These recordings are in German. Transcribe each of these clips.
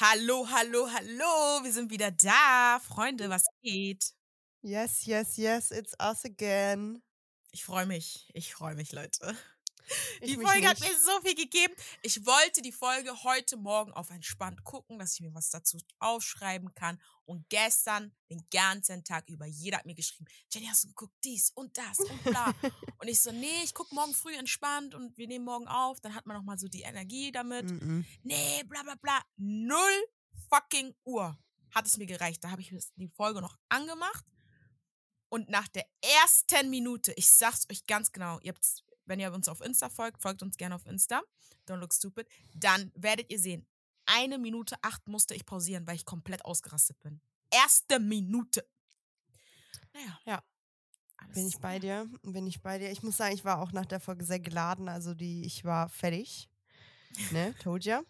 Hallo, hallo, hallo, wir sind wieder da. Freunde, was geht? Yes, yes, yes, it's us again. Ich freue mich, ich freue mich, Leute. Ich Die Folge hat nicht. mir so viel gegeben. Ich wollte die Folge heute Morgen auf entspannt gucken, dass ich mir was dazu aufschreiben kann. Und gestern den ganzen Tag über, jeder hat mir geschrieben, Jenny, hast du geguckt, dies und das und bla. und ich so, nee, ich gucke morgen früh entspannt und wir nehmen morgen auf. Dann hat man nochmal so die Energie damit. Mm-mm. nee, bla bla bla. Null fucking Uhr hat es mir gereicht. Da habe ich die Folge noch angemacht. Und nach der ersten Minute, ich sag's euch ganz genau, ihr habt's, wenn ihr uns auf Insta folgt, folgt uns gerne auf Insta, don't look stupid, dann werdet ihr sehen, eine Minute acht musste ich pausieren, weil ich komplett ausgerastet bin. Erste Minute. Naja. Ja. alles- Bin ich bei dir? Bin ich bei dir? Ich muss sagen, ich war auch nach der Folge sehr geladen. Also die, ich war fertig. Ne, told ya.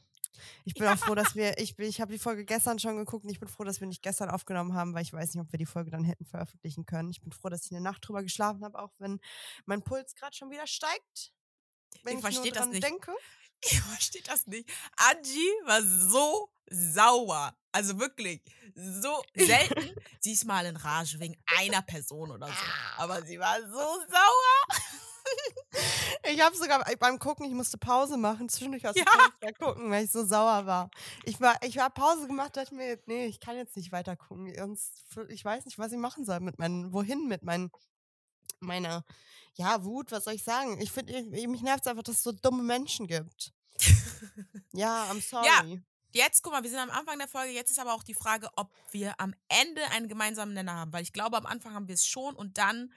Ich bin auch froh, dass wir, ich ich habe die Folge gestern schon geguckt und ich bin froh, dass wir nicht gestern aufgenommen haben, weil ich weiß nicht, ob wir die Folge dann hätten veröffentlichen können. Ich bin froh, dass ich eine Nacht drüber geschlafen habe, auch wenn mein Puls gerade schon wieder steigt. Wenn Ich ich, versteh nur das nicht. denke. Ich verstehe das nicht. Angie war so sauer. Also wirklich, so selten. sie ist mal in Rage wegen einer Person oder so. Aber sie war so sauer. Ich habe sogar beim Gucken, ich musste Pause machen, zwischendurch aus dem Ja. Gucken, weil ich so sauer war. Ich war, ich habe Pause gemacht, dachte mir, nee, ich kann jetzt nicht weiter gucken. Ich weiß nicht, was ich machen soll mit meinen, wohin mit meinen, meiner, ja, Wut, was soll ich sagen? Ich finde, mich nervt einfach, dass es so dumme Menschen gibt. Ja, I'm sorry. Jetzt, guck mal, wir sind am Anfang der Folge. Jetzt ist aber auch die Frage, ob wir am Ende einen gemeinsamen Nenner haben. Weil ich glaube, am Anfang haben wir es schon und dann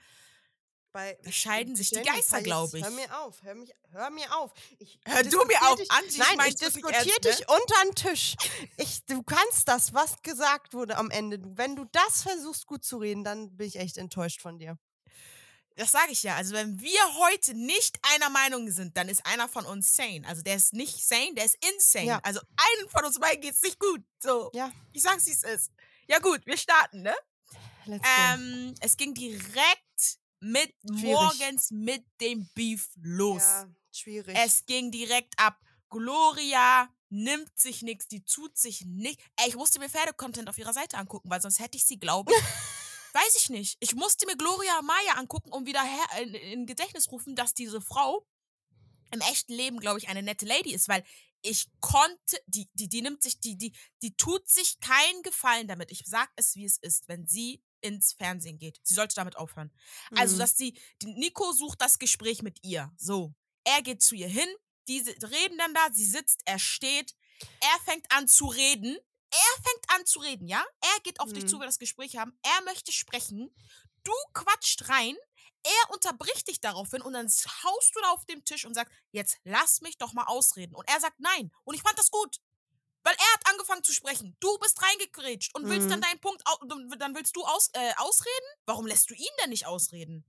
Bei, scheiden sich die Geister, jetzt glaub ich. Hör mir auf, hör, mich, hör mir auf. Ich Hör du mir auf, dich- Angie, ich Nein, ich wirklich diskutiere ernst, ne? dich unter den Tisch. Ich, du kannst das, was gesagt wurde am Ende. Wenn du das versuchst gut zu reden, dann bin ich echt enttäuscht von dir. Das sage ich ja. Also, wenn wir heute nicht einer Meinung sind, dann ist einer von uns sane. Also, der ist nicht sane, der ist insane. Ja. Also, einen von uns beiden geht's nicht gut. So. Ja. Ich sag's, wie es ist. Ja, gut, wir starten, ne? Let's go. Ähm, es ging direkt mit Schwierig. morgens mit dem Beef los. ja, schwierig. Es ging direkt ab. Gloria nimmt sich nichts, die tut sich nicht. Ey, ich musste mir Pferdecontent auf ihrer Seite angucken, weil sonst hätte ich sie, glaube ich. Weiß ich nicht. Ich musste mir Gloria Maya angucken, um wieder her in, in Gedächtnis rufen, dass diese Frau im echten Leben, glaube ich, eine nette Lady ist, weil ich konnte, die, die, die nimmt sich, die, die, die tut sich keinen Gefallen damit. Ich sag es, wie es ist, wenn sie ins Fernsehen geht. Sie sollte damit aufhören. Also, Mhm. dass sie, Nico sucht das Gespräch mit ihr. So. Er geht zu ihr hin, die reden dann da, sie sitzt, er steht, er fängt an zu reden. Er fängt an zu reden, ja? Er geht auf dich Mhm. zu, wir das Gespräch haben. Er möchte sprechen. Du quatscht rein. Er unterbricht dich daraufhin und dann haust du da auf dem Tisch und sagst, jetzt lass mich doch mal ausreden. Und er sagt nein. Und ich fand das gut. Weil er hat angefangen zu sprechen. Du bist reingekrätscht und willst dann Mhm. deinen Punkt, dann willst du aus, äh, ausreden? Warum lässt du ihn denn nicht ausreden?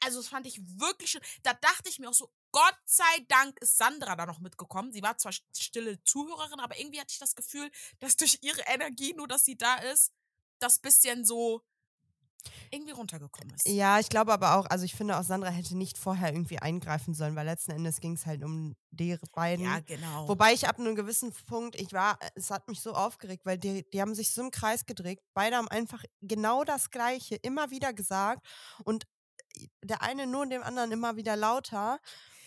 Also, das fand ich wirklich schön. Da dachte ich mir auch so, Gott sei Dank ist Sandra da noch mitgekommen. Sie war zwar st- stille Zuhörerin, aber irgendwie hatte ich das Gefühl, dass durch ihre Energie, nur dass sie da ist, das bisschen so irgendwie runtergekommen ist. Ja, ich glaube aber auch, also ich finde auch, Sandra hätte nicht vorher irgendwie eingreifen sollen, weil letzten Endes ging es halt um die beiden. Ja, genau. Wobei ich ab einem gewissen Punkt, ich war, es hat mich so aufgeregt, weil die, die haben sich so im Kreis gedreht. Beide haben einfach genau das Gleiche immer wieder gesagt und der eine nur dem anderen immer wieder lauter.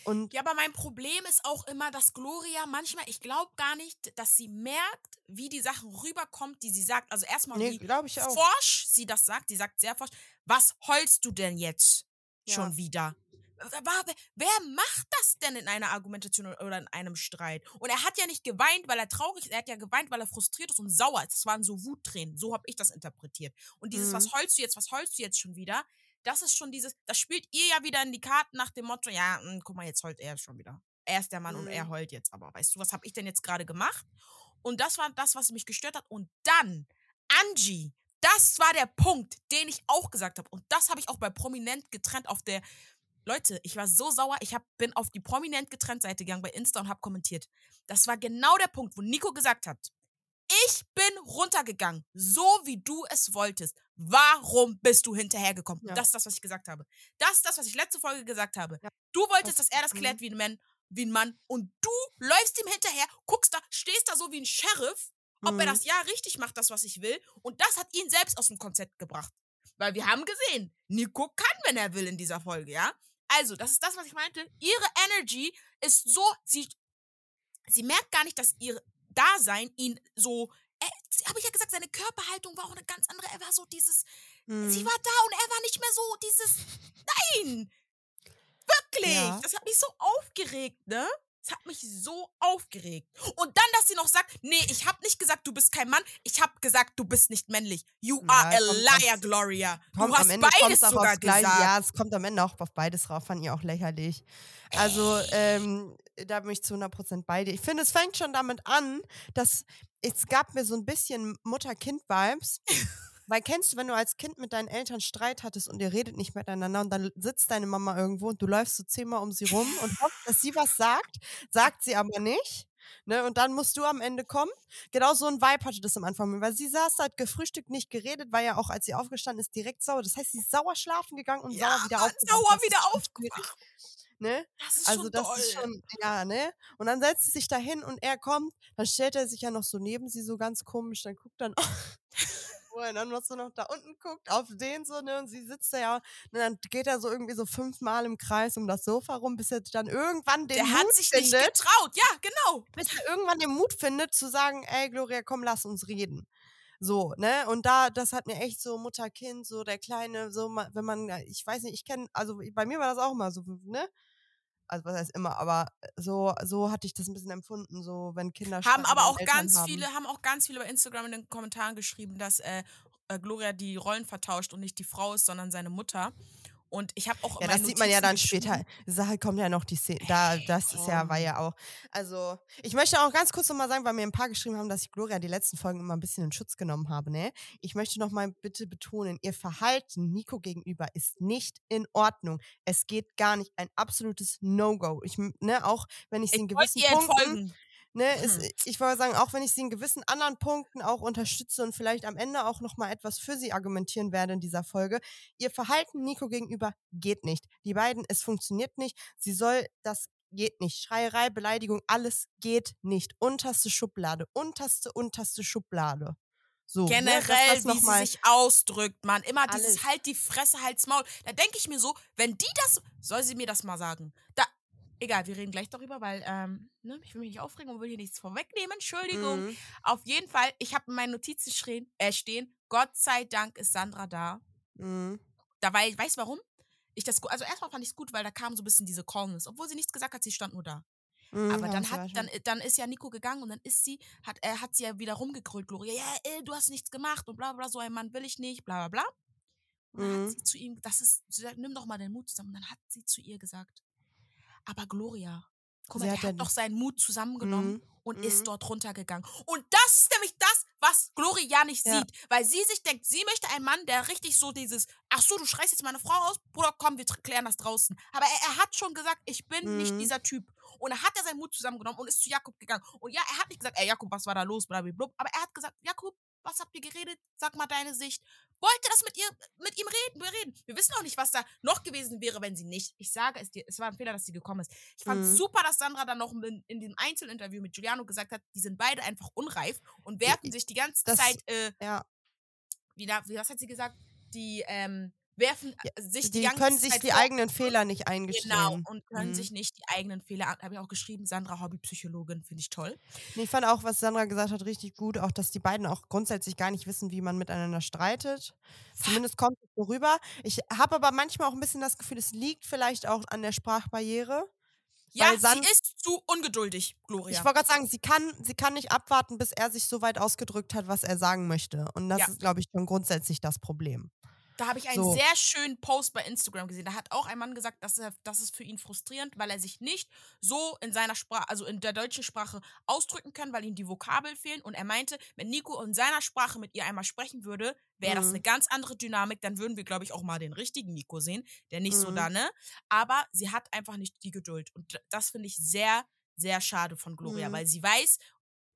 Und Ja, aber mein Problem ist auch immer, dass Gloria manchmal, ich glaube gar nicht, dass sie merkt, wie die Sachen rüberkommt, die sie sagt. Also erstmal, nee, wie ich auch. forsch sie das sagt. Sie sagt sehr forsch. Was heulst du denn jetzt Ja. schon wieder? Wer, wer- wer macht das denn in einer Argumentation oder in einem Streit? Und er hat ja nicht geweint, weil er traurig ist. Er hat ja geweint, weil er frustriert ist und sauer ist. Das waren so Wuttränen. So habe ich das interpretiert. Und dieses, Mhm. was heulst du jetzt, was heulst du jetzt schon wieder? Das ist schon dieses, das spielt ihr ja wieder in die Karten nach dem Motto, ja, mh, guck mal, jetzt heult er schon wieder. Er ist der Mann und er Mhm. heult jetzt. Aber weißt du, was habe ich denn jetzt gerade gemacht? Und das war das, was mich gestört hat. Und dann, Angie, das war der Punkt, den ich auch gesagt habe. Und das habe ich auch bei Prominent getrennt auf der. Leute, ich war so sauer. Ich hab, bin auf die Prominent getrennt Seite gegangen bei Insta und habe kommentiert. Das war genau der Punkt, wo Nico gesagt hat: Ich bin runtergegangen, so wie du es wolltest. Warum bist du hinterhergekommen? Ja. Das ist das, was ich gesagt habe. Das ist das, was ich letzte Folge gesagt habe. Ja. Du wolltest, Das- dass er das mhm. klärt wie ein Mann, wie ein Mann. Und du läufst ihm hinterher, guckst da, stehst da so wie ein Sheriff ob er Mhm. das ja richtig macht, das, was ich will. Und das hat ihn selbst aus dem Konzept gebracht. Weil wir haben gesehen, Nico kann, wenn er will in dieser Folge, ja? Also, das ist das, was ich meinte. Ihre Energy ist so, sie, sie merkt gar nicht, dass ihr Dasein ihn so, habe ich ja gesagt, seine Körperhaltung war auch eine ganz andere. Er war so dieses, sie Mhm. war da und er war nicht mehr so dieses, nein, wirklich. Ja. Das hat mich so aufgeregt, ne? Das hat mich so aufgeregt. Und dann, dass sie noch sagt, nee, ich habe nicht gesagt, du bist kein Mann. Ich habe gesagt, du bist nicht männlich. You Ja, are a liar, das- Gloria. Du hast beides sogar gesagt. Ja, es kommt am Ende auch auf beides drauf, fand ich auch lächerlich. Also, ähm, da bin ich zu 100% bei dir. Ich finde, es fängt schon damit an, dass es gab mir so ein bisschen Mutter-Kind-Vibes. Weil kennst du, wenn du als Kind mit deinen Eltern Streit hattest und ihr redet nicht miteinander und dann sitzt deine Mama irgendwo und du läufst so zehnmal um sie rum und hoffst, dass sie was sagt, sagt sie aber nicht. Ne, und dann musst du am Ende kommen. Genau so ein Vibe hatte das am Anfang, weil sie saß, hat gefrühstückt, nicht geredet, war ja auch, als sie aufgestanden ist, direkt sauer. Das heißt, sie ist sauer schlafen gegangen und Ja, sauer wieder aufgewacht. sauer wieder aufgewacht. Ne? Das ist Also schon das toll. ist schon, ja, ne? Und dann setzt sie sich da hin und er kommt, dann stellt er sich ja noch so neben sie so ganz komisch, dann guckt dann, wo er dann noch so noch da unten guckt, auf den so, ne? Und sie sitzt da ja, und dann geht er so irgendwie so fünfmal im Kreis um das Sofa rum, bis er dann irgendwann den Der Mut hat sich nicht findet, getraut. Ja, genau. bis er irgendwann den Mut findet, zu sagen, ey, Gloria, komm, lass uns reden. So, ne? Und da, das hat mir echt so Mutter-Kind, so der Kleine, so, wenn man, ich weiß nicht, ich kenne, also bei mir war das auch immer so, ne? Also was heißt immer, aber so, so hatte ich das ein bisschen empfunden, so wenn Kinder Haben aber auch Eltern ganz haben. viele, haben auch ganz viele bei Instagram in den Kommentaren geschrieben, dass äh, äh, Gloria die Rollen vertauscht und nicht die Frau ist, sondern seine Mutter. Und ich habe auch Ja, das sieht man ja dann später. Sache kommt ja noch die Szene. Da, das ist ja, war ja auch. Also, ich möchte auch ganz kurz nochmal sagen, weil mir ein paar geschrieben haben, dass ich Gloria die letzten Folgen immer ein bisschen in Schutz genommen habe, ne? Ich möchte nochmal bitte betonen, ihr Verhalten Nico gegenüber ist nicht in Ordnung. Es geht gar nicht. Ein absolutes No-Go. Ich, ne, auch wenn ich sie Ich in gewissen Punkten. entfolgen. Ne, ist, Hm. ich wollte sagen, auch wenn ich sie in gewissen anderen Punkten auch unterstütze und vielleicht am Ende auch noch mal etwas für sie argumentieren werde in dieser Folge, ihr Verhalten Nico gegenüber geht nicht. Die beiden, es funktioniert nicht. Sie soll, das geht nicht. Schreierei, Beleidigung, alles geht nicht. Unterste Schublade, unterste, unterste Schublade. So, ne, Generell, das wie noch sie sich ausdrückt, man. Immer dieses Alles. halt die Fresse, halt's Maul. Da denke ich mir so, wenn die das, soll sie mir das mal sagen. Da, egal, wir reden gleich darüber, weil, ähm, ne, ich will mich nicht aufregen und will hier nichts vorwegnehmen. Entschuldigung. Mhm. Auf jeden Fall, ich habe in meinen Notizen stehen, äh, stehen, Gott sei Dank ist Sandra da. Mhm. Da weil, weißt du warum? Ich das, also erstmal fand ich es gut, weil da kam so ein bisschen diese Calmness, obwohl sie nichts gesagt hat, sie stand nur da. Mhm, Aber dann hat, dann, dann ist ja Nico gegangen und dann ist sie, hat, äh, hat sie ja wieder rumgegrölt, Gloria, ja, äh, du hast nichts gemacht und bla bla, so ein Mann will ich nicht, bla bla bla. Und dann Mhm. hat sie zu ihm, das ist, sie sagt, nimm doch mal den Mut zusammen. Und dann hat sie zu ihr gesagt, aber Gloria, guck mal, der hat ja hat doch seinen Mut zusammengenommen Mhm. und Mhm. ist dort runtergegangen. Und das ist nämlich das, was Gloria ja nicht Ja. sieht. Weil sie sich denkt, sie möchte einen Mann, der richtig so dieses, ach so, du schreist jetzt meine Frau aus, Bruder, komm, wir klären das draußen. Aber er, er hat schon gesagt, ich bin nicht Mhm. dieser Typ. Und dann hat er seinen Mut zusammengenommen und ist zu Jakob gegangen. Und ja, er hat nicht gesagt, ey Jakob, was war da los, blablabla. Aber er hat gesagt, Jakob, was habt ihr geredet? Sag mal deine Sicht. Wollte das mit ihr, mit ihm reden, wir reden. Wir wissen auch nicht, was da noch gewesen wäre, wenn sie nicht. Ich sage es dir, es war ein Fehler, dass sie gekommen ist. Ich fand Mhm. super, dass Sandra dann noch in, in dem Einzelinterview mit Giuliano gesagt hat, die sind beide einfach unreif und werfen sich die ganze das- Zeit, äh, Ja, wie, da- wie, was hat sie gesagt? Die, ähm, werfen Ja, äh, sich die, die können sich Zeit die eigenen Fehler nicht eingestehen. Genau, und können Mhm. sich nicht die eigenen Fehler an. Habe ich auch geschrieben, Sandra Hobbypsychologin, finde ich toll. Nee, Ich fand auch, was Sandra gesagt hat, richtig gut. Auch, dass die beiden auch grundsätzlich gar nicht wissen, wie man miteinander streitet. Zumindest kommt es so rüber. Ich habe aber manchmal auch ein bisschen das Gefühl, es liegt vielleicht auch an der Sprachbarriere. Ja, sie ist zu ungeduldig, Gloria. Ich wollte gerade sagen, sie kann, sie kann nicht abwarten, bis er sich so weit ausgedrückt hat, was er sagen möchte. Und das Ja. ist, glaube ich, schon grundsätzlich das Problem. Da habe ich einen So. sehr schönen Post bei Instagram gesehen. Da hat auch ein Mann gesagt, dass er, das ist für ihn frustrierend, weil er sich nicht so in seiner Sprache, also in der deutschen Sprache ausdrücken kann, weil ihm die Vokabeln fehlen. Und er meinte, wenn Nico in seiner Sprache mit ihr einmal sprechen würde, wäre das Mhm. eine ganz andere Dynamik. Dann würden wir, glaube ich, auch mal den richtigen Nico sehen, der nicht so Mhm. da, ne? Aber sie hat einfach nicht die Geduld. Und das finde ich sehr, sehr schade von Gloria, Mhm. weil sie weiß,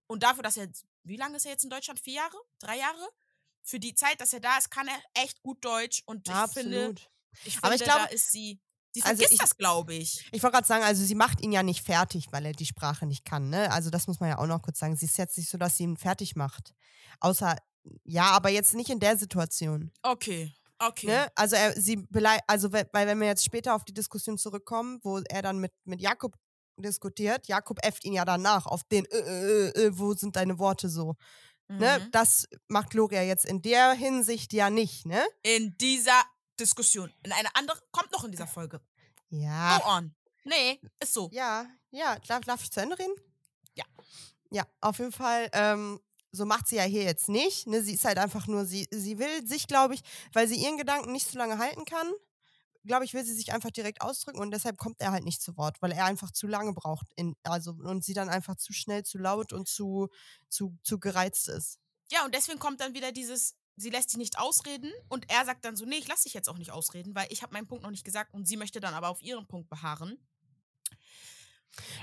und dafür, dass er, wie lange ist er jetzt in Deutschland? Vier Jahre? Drei Jahre? Für die Zeit, dass er da ist, kann er echt gut Deutsch. Und ich finde, absolut. ich finde, Aber ich da glaube- ist sie Sie Also vergisst ich- das, glaube ich. Ich wollte gerade sagen, also sie macht ihn ja nicht fertig, weil er die Sprache nicht kann, ne? Also das muss man ja auch noch kurz sagen. Sie ist jetzt nicht so, dass sie ihn fertig macht. Außer, ja, aber jetzt nicht in der Situation. Okay, okay. Ne? Also er, sie also we- weil wenn wir jetzt später auf die Diskussion zurückkommen, wo er dann mit, mit Jakob diskutiert, Jakob äfft ihn ja danach auf den, äh, äh, äh, wo sind deine Worte so. Ne? Mhm. Das macht Gloria jetzt in der Hinsicht ja nicht, ne? In dieser Diskussion. In eine andere, kommt noch in dieser Folge. Ja. Go on. Nee, ist so. Ja, ja, darf, darf ich zu Ende reden? Ja. Ja, auf jeden Fall, ähm, so macht sie ja hier jetzt nicht. Ne? Sie ist halt einfach nur, sie, sie will sich, glaube ich, weil sie ihren Gedanken nicht so lange halten kann, glaube ich, will sie sich einfach direkt ausdrücken und deshalb kommt er halt nicht zu Wort, weil er einfach zu lange braucht. In, also, und sie dann einfach zu schnell, zu laut und zu, zu, zu gereizt ist. Ja, und deswegen kommt dann wieder dieses, sie lässt sich nicht ausreden und er sagt dann so, nee, ich lasse dich jetzt auch nicht ausreden, weil ich habe meinen Punkt noch nicht gesagt und sie möchte dann aber auf ihren Punkt beharren.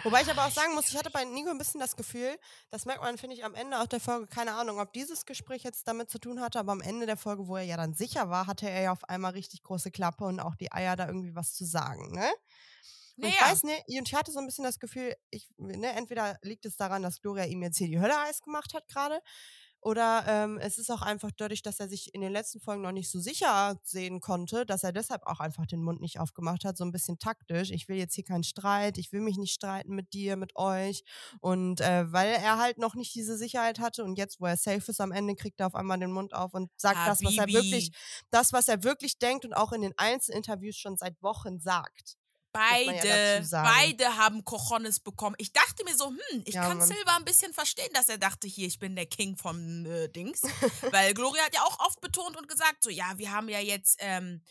Wobei ich aber auch sagen muss, ich hatte bei Nico ein bisschen das Gefühl, das merkt man, finde ich, am Ende auch der Folge, keine Ahnung, ob dieses Gespräch jetzt damit zu tun hatte, aber am Ende der Folge, wo er ja dann sicher war, hatte er ja auf einmal richtig große Klappe und auch die Eier, da irgendwie was zu sagen, ne? Und ich Naja. weiß nicht, und ich hatte so ein bisschen das Gefühl, ich, ne, entweder liegt es daran, dass Gloria ihm jetzt hier die Hölle heiß gemacht hat gerade, oder ähm, es ist auch einfach dadurch, dass er sich in den letzten Folgen noch nicht so sicher sehen konnte, dass er deshalb auch einfach den Mund nicht aufgemacht hat, so ein bisschen taktisch. Ich will jetzt hier keinen Streit, ich will mich nicht streiten mit dir, mit euch. Und äh, weil er halt noch nicht diese Sicherheit hatte und jetzt, wo er safe ist, am Ende kriegt er auf einmal den Mund auf und sagt das, was er Habibi. wirklich, das, was er wirklich denkt und auch in den Einzelinterviews schon seit Wochen sagt. Man ja Beide, beide haben Cojones bekommen. Ich dachte mir so, hm, ich Ja, kann Mann. Silva ein bisschen verstehen, dass er dachte, hier, ich bin der King vom äh, Dings. Weil Gloria hat ja auch oft betont und gesagt, so, ja, wir haben ja jetzt, ähm,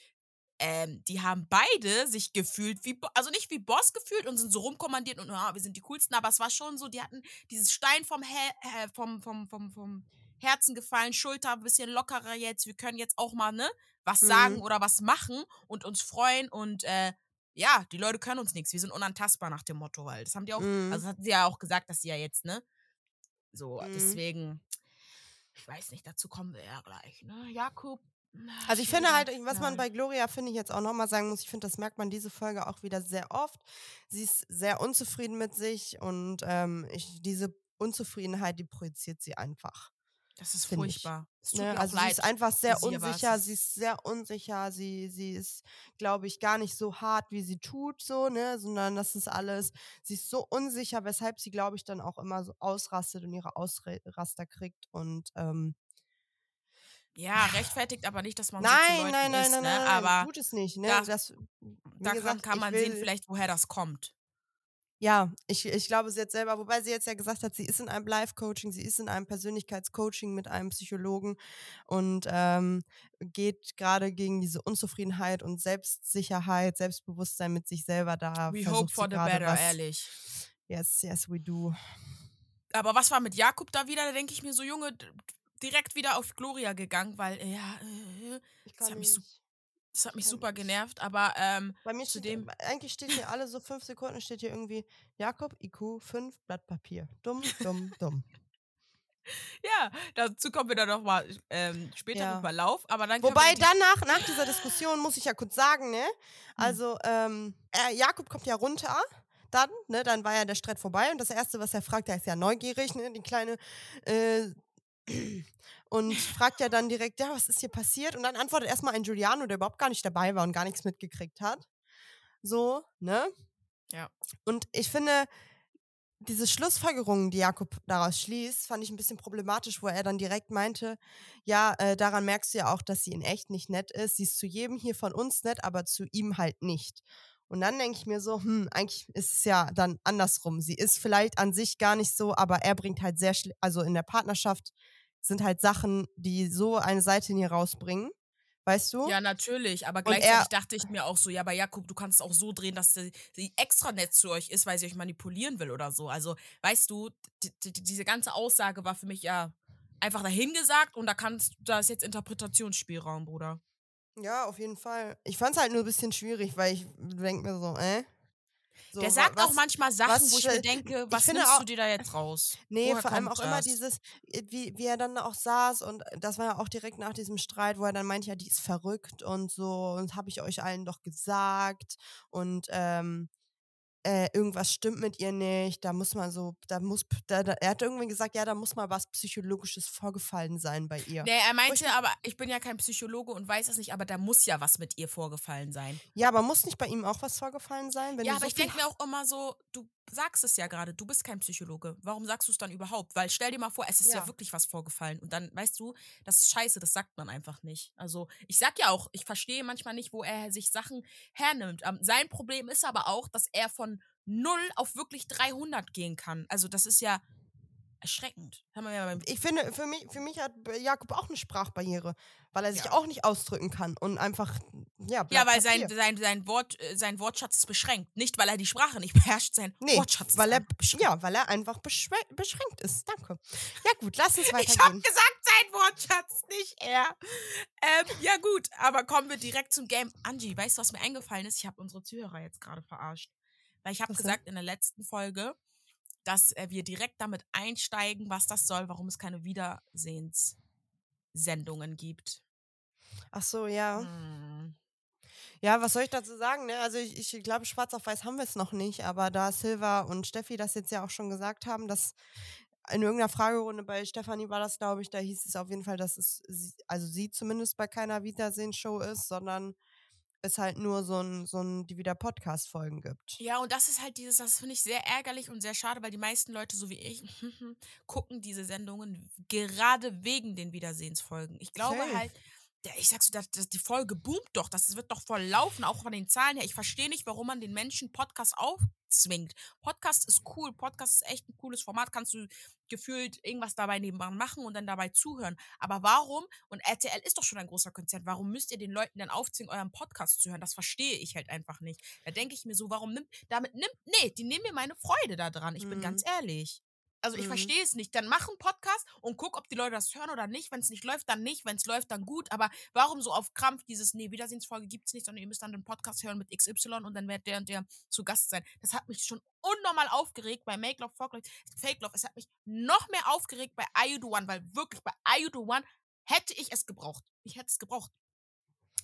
ähm, die haben beide sich gefühlt wie, also nicht wie Boss gefühlt und sind so rumkommandiert und ja, wir sind die coolsten, aber es war schon so, die hatten dieses Stein vom, Hä äh, vom, vom, vom, vom Herzen gefallen, Schulter ein bisschen lockerer jetzt, wir können jetzt auch mal, ne, was Mhm. sagen oder was machen und uns freuen und, äh, ja, die Leute können uns nichts, wir sind unantastbar nach dem Motto, weil das haben die auch, Mhm. also das hatten sie ja auch gesagt, dass sie ja jetzt, ne, so, Mhm. deswegen, ich weiß nicht, dazu kommen wir ja gleich, ne, Jakob. Also ich finde halt, was man bei Gloria, finde ich jetzt auch nochmal sagen muss, ich finde, das merkt man diese Folge auch wieder sehr oft. Sie ist sehr unzufrieden mit sich und ähm, ich, diese Unzufriedenheit, die projiziert sie einfach. Das ist furchtbar. Ne? Also sie leid. ist einfach sehr sie, unsicher, sie ist sehr unsicher, sie, sie ist, glaube ich, gar nicht so hart, wie sie tut, so, ne, sondern das ist alles, sie ist so unsicher, weshalb sie, glaube ich, dann auch immer so ausrastet und ihre Ausraster kriegt und ähm, Ja, rechtfertigt aber nicht, dass man so nein, zu Leuten nein, nein, ist, nein, ne? nein, Aber tut es nicht, ne, da- das, daran gesagt, kann man will, sehen vielleicht, woher das kommt. Ja, ich, ich glaube, sie hat selber, wobei sie jetzt ja gesagt hat, sie ist in einem Live-Coaching, sie ist in einem Persönlichkeitscoaching mit einem Psychologen und ähm, geht gerade gegen diese Unzufriedenheit und Selbstsicherheit, Selbstbewusstsein mit sich selber da. We hope for the better, was. ehrlich. Yes, yes, we do. Aber was war mit Jakob da wieder? Da denke ich mir so, Junge, direkt wieder auf Gloria gegangen, weil, ja, äh, Ich Das hat mich so-. Das hat mich super genervt. Aber, ähm, Bei mir zu steht, eigentlich steht hier alle so fünf Sekunden, steht hier irgendwie Jakob, IQ, 5, Blatt Papier. Dumm, dumm, dumm. ja, dazu kommen wir dann nochmal ähm, später Ja. im Verlauf. Aber dann Wobei danach, nach dieser Diskussion, muss ich ja kurz sagen, ne? Also, ähm, äh, Jakob kommt ja runter, dann, ne? Dann war ja der Streit vorbei und das Erste, was er fragt, er ist ja neugierig, ne? Die kleine, äh, und fragt ja dann direkt, ja, was ist hier passiert? Und dann antwortet erstmal ein Giuliano, der überhaupt gar nicht dabei war und gar nichts mitgekriegt hat. So, ne? Ja. Und ich finde, diese Schlussfolgerungen, die Jakob daraus schließt, fand ich ein bisschen problematisch, wo er dann direkt meinte, ja, äh, daran merkst du ja auch, dass sie in echt nicht nett ist. Sie ist zu jedem hier von uns nett, aber zu ihm halt nicht. Und dann denke ich mir so, hm, eigentlich ist es ja dann andersrum. Sie ist vielleicht an sich gar nicht so, aber er bringt halt sehr, also in der Partnerschaft sind halt Sachen, die so eine Seite in ihr rausbringen. Weißt du? Ja, natürlich. Aber gleichzeitig er- dachte ich mir auch so, ja, aber Jakob, du kannst es auch so drehen, dass sie, sie extra nett zu euch ist, weil sie euch manipulieren will oder so. Also, weißt du, die, die, diese ganze Aussage war für mich ja einfach dahingesagt und da kannst da ist jetzt Interpretationsspielraum, Bruder. Ja, auf jeden Fall. Ich fand es halt nur ein bisschen schwierig, weil ich denke mir so, äh? So, Der sagt auch was- manchmal Sachen, was wo ich mir denke, was nimmst auch- du dir da jetzt raus? Nee, Woher vor allem auch immer das? dieses, äh, wie, wie er dann auch saß und das war ja auch direkt nach diesem Streit, wo er dann meint, ja, die ist verrückt und so und habe ich euch allen doch gesagt und ähm, äh, irgendwas stimmt mit ihr nicht, da muss man so, da muss, da, da, er hat irgendwie gesagt, ja, da muss mal was Psychologisches vorgefallen sein bei ihr. Nee, er meinte mir- aber, ich bin ja kein Psychologe und weiß es nicht, aber da muss ja was mit ihr vorgefallen sein. Ja, aber muss nicht bei ihm auch was vorgefallen sein? Ja, aber so ich denke mir auch immer so, du sagst es ja gerade, du bist kein Psychologe. Warum sagst du es dann überhaupt? Weil stell dir mal vor, es ist ja. Ja. wirklich was vorgefallen. Und dann, weißt du, das ist scheiße, das sagt man einfach nicht. Also, ich sag ja auch, ich verstehe manchmal nicht, wo er sich Sachen hernimmt. Ähm, sein Problem ist aber auch, dass er von 0 auf wirklich 300 gehen kann. Also, das ist ja erschreckend. Ich finde, für mich, für mich hat Jakob auch eine Sprachbarriere, weil er sich Ja. auch nicht ausdrücken kann und einfach, ja, Ja, weil sein, sein, sein, Wort, äh, sein Wortschatz ist beschränkt. Nicht, weil er die Sprache nicht beherrscht, sein Nee, Wortschatz weil ist er, ja, weil er einfach beschränkt, ist. Danke. Ja gut, lass uns Ich habe weitergehen. gesagt, sein Wortschatz, nicht er. Ähm, ja gut, aber kommen wir direkt zum Game. Angie, weißt du, was mir eingefallen ist? Ich habe unsere Zuhörer jetzt gerade verarscht. Weil ich habe gesagt in der letzten Folge, dass äh, wir direkt damit einsteigen, was das soll, warum es keine Wiedersehenssendungen gibt. Ach so, ja. Hm. Ja, was soll ich dazu sagen? Ne? Also ich, ich glaube, schwarz auf weiß haben wir es noch nicht, aber da Silva und Steffi das jetzt ja auch schon gesagt haben, dass in irgendeiner Fragerunde bei Stefanie war das, glaube ich, da hieß es auf jeden Fall, dass es, sie- also sie zumindest bei keiner Wiedersehensshow ist, sondern es halt nur so ein, so ein, die wieder Podcast-Folgen gibt. Ja, und das ist halt dieses, das finde ich sehr ärgerlich und sehr schade, weil die meisten Leute, so wie ich, gucken diese Sendungen gerade wegen den Wiedersehensfolgen. Ich glaube Safe. halt, der, ich sag's dass die Folge boomt doch, das wird doch voll laufen, auch von den Zahlen her. Ich verstehe nicht, warum man den Menschen Podcast aufzwingt. Podcast ist cool, Podcast ist echt ein cooles Format, kannst du gefühlt irgendwas dabei nebenan machen und dann dabei zuhören. Aber warum, und RTL ist doch schon ein großer Konzern, warum müsst ihr den Leuten dann aufzwingen, euren Podcast zu hören? Das verstehe ich halt einfach nicht. Da denke ich mir so, warum nimmt, damit nimmt, nee, die nehmen mir meine Freude da dran. Ich bin Mhm. ganz ehrlich. Also ich Mhm. verstehe es nicht. Dann mach einen Podcast und guck, ob die Leute das hören oder nicht. Wenn es nicht läuft, dann nicht. Wenn es läuft, dann gut. Aber warum so auf Krampf dieses, nee, Wiedersehensfolge gibt's nicht, sondern ihr müsst dann den Podcast hören mit XY und dann wird der und der zu Gast sein. Das hat mich schon unnormal aufgeregt bei Make Love, Love, Fake Love. Es hat mich noch mehr aufgeregt bei I You The One, weil wirklich bei I You The One hätte ich es gebraucht. Ich hätte es gebraucht.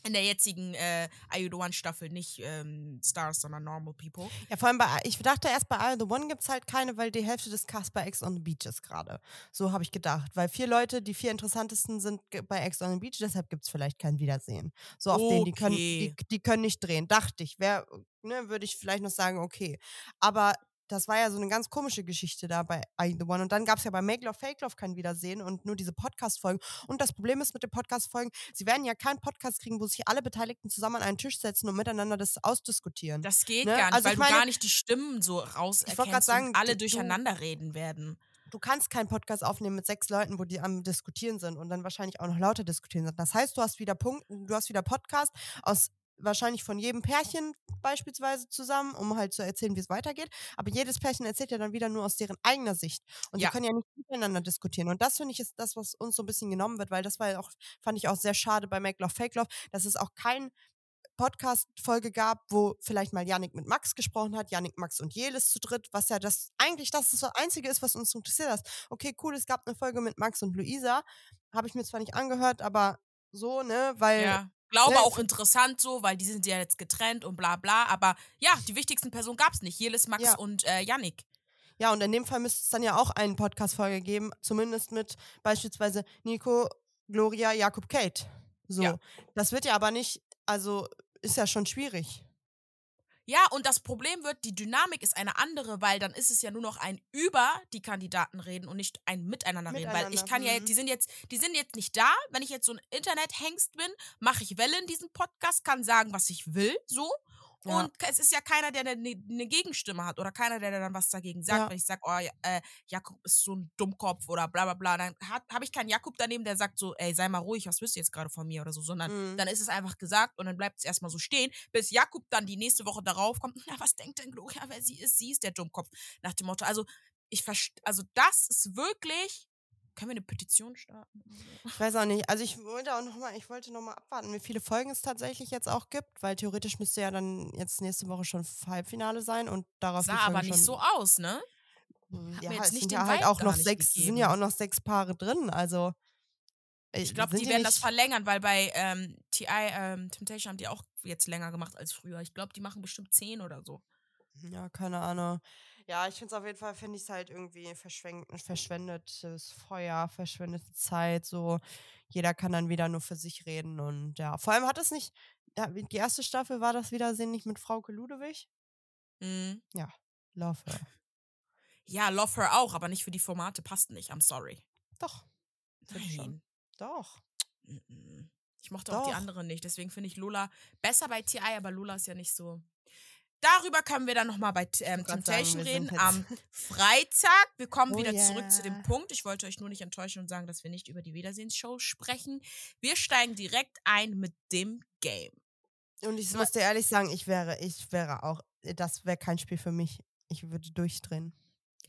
In der jetzigen äh, The One Staffel, nicht ähm, Stars, sondern Normal People. Ja, vor allem bei, ich dachte erst bei I The One gibt es halt keine, weil die Hälfte des Casts bei Ex on the Beach ist gerade. So habe ich gedacht. Weil vier Leute, die vier interessantesten sind bei Ex on the Beach, deshalb gibt es vielleicht kein Wiedersehen. So auf den, die können, die, Okay. die können nicht drehen. Dachte ich. Wär, ne, würde ich vielleicht noch sagen, okay. Aber das war ja so eine ganz komische Geschichte da bei I The One. Und dann gab es ja bei Make Love, Fake Love kein Wiedersehen und nur diese Podcast-Folgen. Und das Problem ist mit den Podcast-Folgen, sie werden ja keinen Podcast kriegen, wo sich alle Beteiligten zusammen an einen Tisch setzen und miteinander das ausdiskutieren. Das geht Ne? gar nicht, Also weil ich du meine- gar nicht die Stimmen so grad rauserkennst sagen, und alle du- durcheinander reden werden. du kannst keinen Podcast aufnehmen mit sechs Leuten, wo die am Diskutieren sind und dann wahrscheinlich auch noch lauter diskutieren sind. Das heißt, du hast wieder Punkte, du hast wieder Podcast aus wahrscheinlich von jedem Pärchen beispielsweise zusammen, um halt zu erzählen, wie es weitergeht. Aber jedes Pärchen erzählt ja dann wieder nur aus deren eigener Sicht. Und Ja. die können ja nicht miteinander diskutieren. Und das finde ich ist das, was uns so ein bisschen genommen wird, weil das war ja auch, fand ich auch sehr schade bei Make Love, Fake Love, dass es auch kein Podcast-Folge gab, wo vielleicht mal Yannick mit Max gesprochen hat, Yannick, Max und Jelis zu dritt, was ja das eigentlich das das Einzige ist, was uns interessiert hat. Okay, cool, es gab eine Folge mit Max und Luisa. Habe ich mir zwar nicht angehört, aber so, ne, weil Ja. Glaube ne, auch interessant so, weil die sind ja jetzt getrennt und bla bla. Aber ja, die wichtigsten Personen gab es nicht. Jelis, Max Ja. und äh, Yannick. Ja, und in dem Fall müsste es dann ja auch eine Podcast-Folge geben, zumindest mit beispielsweise Nico, Gloria, Jakob, Kate. So. Ja. Das wird ja aber nicht, also ist ja schon schwierig. Ja, und das Problem wird, die Dynamik ist eine andere, weil dann ist es ja nur noch ein über die Kandidaten reden und nicht ein miteinander, reden. Weil ich Miteinander, kann ja, mhm. jetzt, die sind jetzt, die sind jetzt nicht da. Wenn ich jetzt so ein Internet-Hengst bin, mache ich Welle in diesem Podcast, kann sagen, was ich will, so. Ja. Und es ist ja keiner, der eine ne Gegenstimme hat oder keiner, der dann was dagegen sagt. Ja. Wenn ich sage, oh, äh, Jakob ist so ein Dummkopf oder bla bla bla, dann habe ich keinen Jakob daneben, der sagt so, ey, sei mal ruhig, was willst du jetzt gerade von mir oder so, sondern Mhm. dann ist es einfach gesagt und dann bleibt es erstmal so stehen, bis Jakob dann die nächste Woche darauf kommt, na, was denkt denn Gloria, wer sie ist? Sie ist der Dummkopf. Nach dem Motto, also ich verstehe, also das ist wirklich Können wir eine Petition starten? Ich weiß auch nicht. Also ich wollte auch noch mal, ich wollte noch mal abwarten, wie viele Folgen es tatsächlich jetzt auch gibt, weil theoretisch müsste ja dann jetzt nächste Woche schon Halbfinale sein und darauf Sah aber nicht so aus, ne? Hm, Ja, jetzt es nicht sind den ja halt Vibe auch noch sechs, sind gegeben. ja auch noch sechs Paare drin. Also Ich äh, glaube, sind die werden das verlängern, weil bei ähm, TI ähm, Temptation haben die auch jetzt länger gemacht als früher. Ich glaube, die machen bestimmt zehn oder so. Ja, keine Ahnung. Ja, ich finde es auf jeden Fall, finde ich es halt irgendwie verschwen verschwendetes Feuer, verschwendete Zeit. So, jeder kann dann wieder nur für sich reden. Und ja, vor allem hat es nicht, ja, die erste Staffel war das Wiedersehen nicht mit Frauke Ludewig. Mhm. Love her. Ja, Love Her auch, aber nicht für die Formate. Passt nicht. I'm sorry. Doch. Nein. doch. Mhm. Ich mochte auch die Doch. anderen nicht. Deswegen finde ich Lola besser bei TI, aber Lola ist ja nicht so. Darüber können wir dann nochmal bei ähm, Temptation reden. Am Freitag. Wir kommen Oh wieder zurück zu dem yeah. Punkt. Ich wollte euch nur nicht enttäuschen und sagen, dass wir nicht über die Wiedersehensshow sprechen. Wir steigen direkt ein mit dem Game. Und ich muss dir ehrlich sagen, ich wäre, ich wäre auch, das wäre kein Spiel für mich. Ich würde durchdrehen.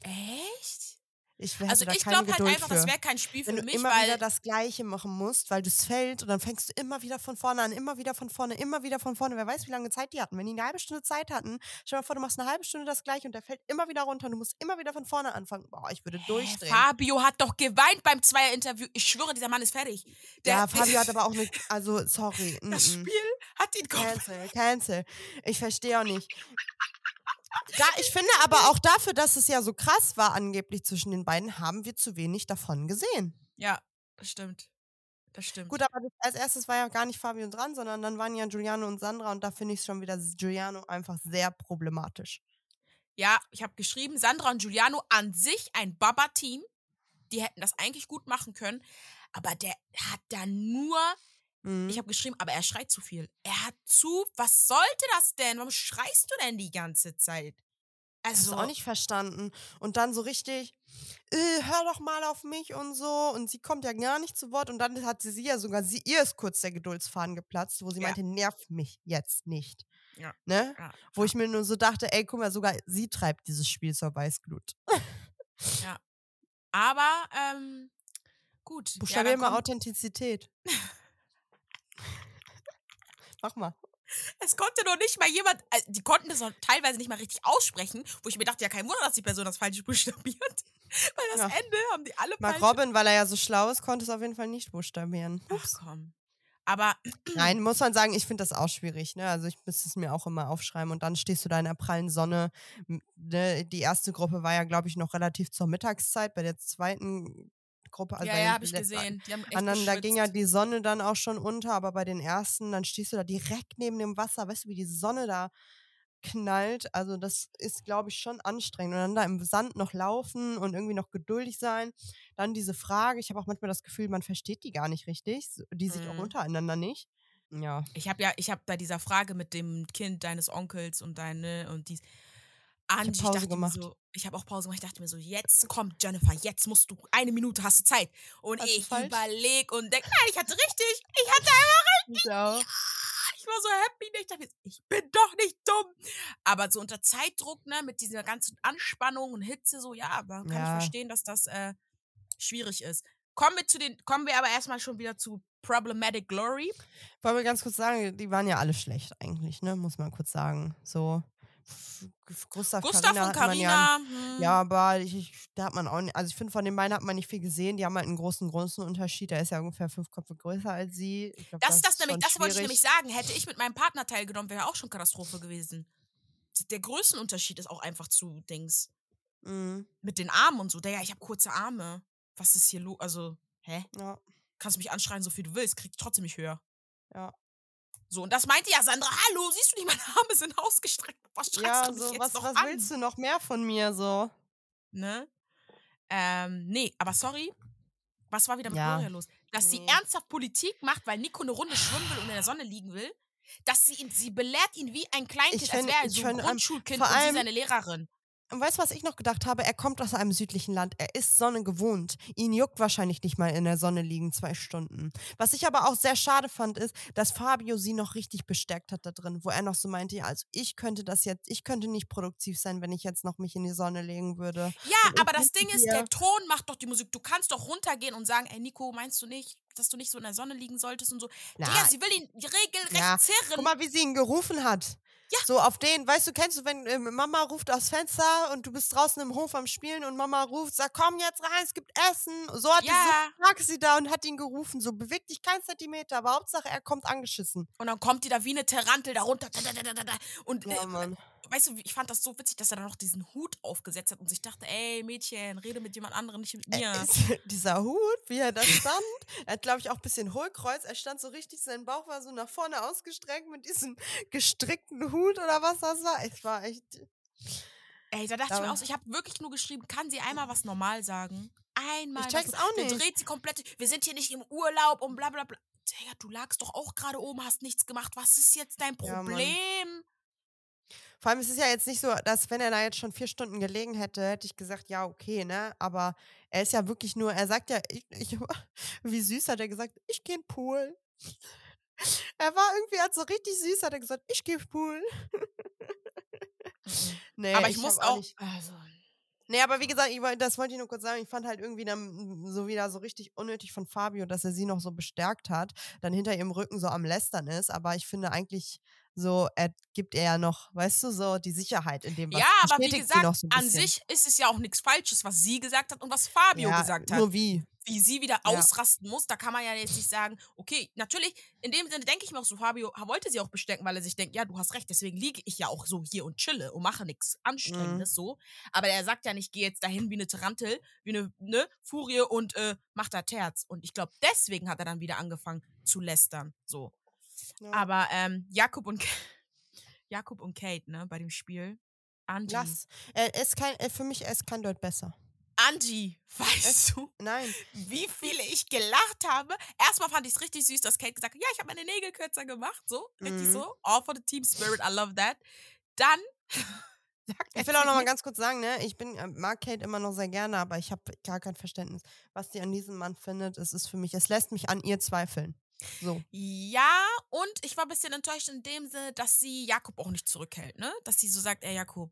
Echt? Ich Also ich glaube halt einfach, für. das wäre kein Spiel Wenn für du mich, immer weil wieder das Gleiche machen musst, weil du es fällt und dann fängst du immer wieder von vorne an, immer wieder von vorne, immer wieder von vorne. Wer weiß, wie lange Zeit die hatten. Wenn die eine halbe Stunde Zeit hatten, stell dir mal vor, du machst eine halbe Stunde das Gleiche und der fällt immer wieder runter und du musst immer wieder von vorne anfangen. Boah, ich würde Hä, durchdrehen. Fabio hat doch geweint beim Zweier-Interview. Ich schwöre, dieser Mann ist fertig. Der, ja, Fabio hat aber auch eine, also sorry. das. Spiel hat ihn komplett. Cancel, cancel. Ich verstehe auch nicht. Da, ich finde aber auch dafür, dass es ja so krass war angeblich zwischen den beiden, haben wir zu wenig davon gesehen. Ja, das stimmt. Das stimmt. Gut, aber als erstes war ja gar nicht Fabio dran, sondern dann waren ja Giuliano und Sandra und da finde ich es schon wieder Giuliano einfach sehr problematisch. Ja, ich habe geschrieben, Sandra und Giuliano an sich ein Baba-Team. Die hätten das eigentlich gut machen können. Aber der hat da nur, Mhm. ich habe geschrieben, aber er schreit zu viel. Er hat zu, was sollte das denn? Warum schreist du denn die ganze Zeit? Also, auch nicht verstanden. Und dann so richtig, äh, hör doch mal auf mich und so. Und sie kommt ja gar nicht zu Wort. Und dann hat sie, sie ja sogar, sie, ihr ist kurz der Geduldsfaden geplatzt, wo sie Ja. meinte, nerv mich jetzt nicht. Ja. Ne? Ja. Wo ich mir nur so dachte, ey, guck mal, sogar sie treibt dieses Spiel zur Weißglut. aber, ähm, gut. Ja, Buchstabier dann mal Authentizität. Mach mal. Es konnte noch nicht mal jemand, äh, die konnten das noch teilweise nicht mal richtig aussprechen, wo ich mir dachte, ja, kein Wunder, dass die Person das falsch buchstabiert. Weil das Ja. Ende haben die alle Mark falsch. Robin, weil er ja so schlau ist, konnte es auf jeden Fall nicht buchstabieren. Ach komm. Aber Nein, muss man sagen, ich finde das auch schwierig. Ne? Also ich müsste es mir auch immer aufschreiben und dann stehst du da in der prallen Sonne. Ne? Die erste Gruppe war ja, glaube ich, noch relativ zur Mittagszeit. Bei der zweiten Gruppe, also ja, ja, habe ich gesehen. Die haben echt Anderen, da ging ja die Sonne dann auch schon unter, aber bei den ersten, dann stehst du da direkt neben dem Wasser, weißt du, wie die Sonne da knallt. Also das ist, glaube ich, schon anstrengend. Und dann da im Sand noch laufen und irgendwie noch geduldig sein. Dann diese Frage, ich habe auch manchmal das Gefühl, man versteht die gar nicht richtig, die sich auch Mhm. untereinander nicht. Ja. Ich habe ja, ich habe bei dieser Frage mit dem Kind deines Onkels und deine und dies. Angie, ich, Pause dachte gemacht. so, ich habe auch Pause gemacht, ich dachte mir so, jetzt kommt Jennifer, jetzt musst du, eine Minute hast du Zeit. Und du ich falsch? überleg und denk, nein, ich hatte richtig, ich hatte Ich auch. ich war so happy, ich dachte, mir, ich bin doch nicht dumm. Aber so unter Zeitdruck, ne, mit dieser ganzen Anspannung und Hitze, so, ja, aber kann ich Ja. verstehen, dass das äh, schwierig ist. Kommen wir zu den, kommen wir aber erstmal schon wieder zu Problematic Glory. Wollen wir ganz kurz sagen, die waren ja alle schlecht eigentlich, ne? Muss man kurz sagen. So. Gustav, Gustav Carina und man ja hm, Ja, aber ich, ich, da hat man auch nicht, also ich finde, von den beiden hat man nicht viel gesehen. Die haben halt einen großen, großen Unterschied. Der ist ja ungefähr fünf Köpfe größer als sie. Glaub, Das ist das schon nämlich, das wollte ich nämlich sagen. Hätte ich mit meinem Partner teilgenommen, wäre auch schon Katastrophe gewesen. Der Größenunterschied ist auch einfach zu Dings. Mhm, Mit den Armen und so. Der, ja, ich habe kurze Arme. Was ist hier los? Also, hä? ja, Kannst mich anschreien, so viel du willst, krieg ich trotzdem nicht höher. ja. So, und das meinte ja Sandra, hallo, siehst du nicht, meine Arme sind ausgestreckt. Was schreibst Ja, du mich so, jetzt was, noch was an? willst du noch mehr von mir so? Ne? Ähm, nee, aber sorry. Was war wieder mit Ja. Gloria los? Dass sie Nee. ernsthaft Politik macht, weil Nico eine Runde schwimmen will und in der Sonne liegen will. Dass sie ihn, sie belehrt ihn wie ein Kleinkind, Ich als find- wäre er so ein find, ähm, Grundschulkind und sie seine Lehrerin. Und weißt du, was ich noch gedacht habe? Er kommt aus einem südlichen Land. Er ist Sonne gewohnt. Ihn juckt wahrscheinlich nicht mal in der Sonne liegen zwei Stunden. Was ich aber auch sehr schade fand, ist, dass Fabio sie noch richtig bestärkt hat da drin, wo er noch so meinte, ja, also ich könnte das jetzt, ich könnte nicht produktiv sein, wenn ich jetzt noch mich in die Sonne legen würde. Ja, aber das Ding ist, der Ton macht doch die Musik. Du kannst doch runtergehen und sagen, ey Nico, meinst du nicht, dass du nicht so in der Sonne liegen solltest und so. Na, Digga, sie will ihn regelrecht Ja, zerren. Guck mal, wie sie ihn gerufen hat. Ja. So auf den, weißt du, kennst du, wenn ähm, Mama ruft aufs Fenster und du bist draußen im Hof am Spielen und Mama ruft, sag, komm jetzt rein, es gibt Essen. So hat Ja. so lag sie da und hat ihn gerufen. So beweg dich kein Zentimeter, aber Hauptsache er kommt angeschissen. Und dann kommt die da wie eine Tarantel da runter. Da, da, da, da, da. Und Ja, äh, Mann. Weißt du, ich fand das so witzig, dass er dann noch diesen Hut aufgesetzt hat und sich dachte, ey Mädchen, rede mit jemand anderem, nicht mit mir. Er ist, dieser Hut, wie er da stand, er hat, glaube ich, auch ein bisschen Hohlkreuz. Er stand so richtig, sein Bauch war so nach vorne ausgestreckt mit diesem gestrickten Hut oder was das war. Es war echt. Ey, da dachte ich mir auch, so, ich habe wirklich nur geschrieben, kann sie einmal was normal sagen? Einmal. Ich check's was, auch Dann nicht. dreht sie komplett. Wir sind hier nicht im Urlaub und bla bla bla. Digga, du lagst doch auch gerade oben, hast nichts gemacht. Was ist jetzt dein Ja. Problem? Vor allem, es ist ja jetzt nicht so, dass wenn er da jetzt schon vier Stunden gelegen hätte, hätte ich gesagt, ja, okay, ne? Aber er ist ja wirklich nur, er sagt ja, ich, ich, wie süß hat er gesagt, ich gehe in den Pool. Er war irgendwie halt so richtig süß, hat er gesagt, ich gehe in den Pool. Nee, Aber ich, muss hab auch. nicht- also, Nee, aber wie gesagt, ich, das wollte ich nur kurz sagen. Ich fand halt irgendwie dann so wieder so richtig unnötig von Fabio, dass er sie noch so bestärkt hat, dann hinter ihrem Rücken so am Lästern ist. Aber ich finde eigentlich so, er gibt er ja noch, weißt du, so die Sicherheit in dem, was ja, aber wie gesagt, so an sich ist es ja auch nichts Falsches, was sie gesagt hat und was Fabio ja, gesagt hat. Nur wie. wie sie wieder Ja. ausrasten muss, da kann man ja jetzt nicht sagen, okay, natürlich, in dem Sinne denke ich mir auch so, Fabio wollte sie auch bestärken, weil er sich denkt, ja, du hast recht, deswegen liege ich ja auch so hier und chille und mache nichts Mhm. Anstrengendes so. Aber er sagt ja nicht, geh jetzt dahin wie eine Tarantel, wie eine ne, Furie und äh, mach da Terz. Und ich glaube, deswegen hat er dann wieder angefangen zu lästern. So. Ja. Aber ähm, Jakob und Jakob und Kate, ne, bei dem Spiel. Angie. Lass. Er ist kein, er, für mich ist kein Deut besser. Angie, weißt du, Nein. wie viele ich gelacht habe. Erstmal fand ich es richtig süß, dass Kate gesagt hat, ja, ich habe meine Nägel kürzer gemacht. So, richtig Mhm. so. All for the team spirit, I love that. Dann Ich will auch noch mal ganz kurz sagen, ne, ich bin, äh, mag Kate immer noch sehr gerne, aber ich habe gar kein Verständnis, was sie an diesem Mann findet. Es ist für mich, es lässt mich an ihr zweifeln. So. Ja, und ich war ein bisschen enttäuscht in dem Sinne, dass sie Jakob auch nicht zurückhält, ne? Dass sie so sagt, ey Jakob,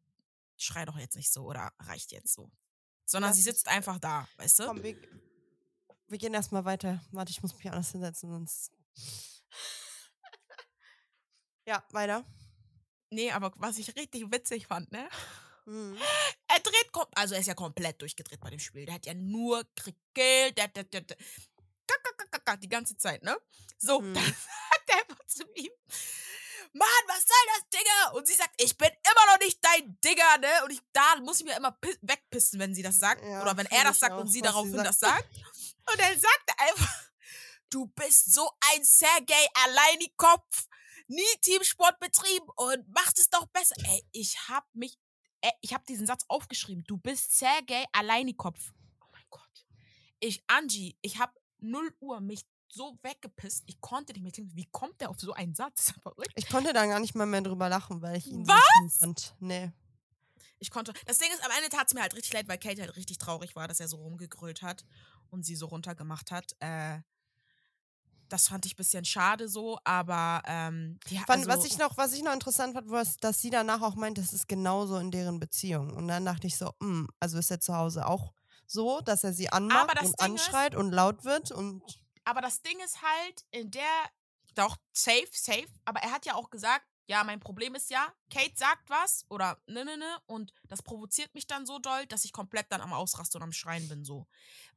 schrei doch jetzt nicht so oder reicht jetzt so. Sondern Lass sie sitzt einfach da, weißt du? Komm, wir, wir gehen erstmal weiter. Warte, ich muss mich anders hinsetzen, sonst. ja, weiter. Nee, aber was ich richtig witzig fand, ne? Mhm. Er dreht, also er ist ja komplett durchgedreht bei dem Spiel. Der hat ja nur gekillt, der, der, der, der, die ganze Zeit, ne? So, Mhm. dann sagt er einfach zu ihm, Mann, was soll das, Digga? Und sie sagt, ich bin immer noch nicht dein Digga, ne? Und ich, da muss ich mir immer pi- wegpissen, wenn sie das sagt. Ja, Oder wenn er das sagt auch, und sie daraufhin sagt. das sagt. Und dann sagt er einfach, du bist so ein Sergei Alleinikopf, nie Teamsport betrieben und machst es doch besser. Ey, ich hab mich, ey, ich hab diesen Satz aufgeschrieben. Du bist Sergei Alleinikopf. Oh mein Gott. Ich, Angie, ich hab 0 Uhr mich so weggepisst. Ich konnte nicht mehr denken, wie kommt der auf so einen Satz? Ich konnte da gar nicht mal mehr drüber lachen, weil ich ihn so Was? schlimm fand. Nee. Ich konnte. Das Ding ist, am Ende tat es mir halt richtig leid, weil Kate halt richtig traurig war, dass er so rumgegrölt hat und sie so runtergemacht hat. Äh, das fand ich ein bisschen schade so, aber ähm, die Fand, also, was, ich noch, was ich noch interessant fand, war, dass sie danach auch meint, das ist genauso in deren Beziehung. Und dann dachte ich so, hm, also ist er zu Hause auch so, dass er sie anmacht und Ding ist- anschreit und laut wird und Aber das Ding ist halt, in der. Doch, safe, safe. Aber er hat ja auch gesagt, ja, mein Problem ist ja, Kate sagt was oder ne, ne, ne. Und das provoziert mich dann so doll, dass ich komplett dann am Ausrasten und am Schreien bin, so.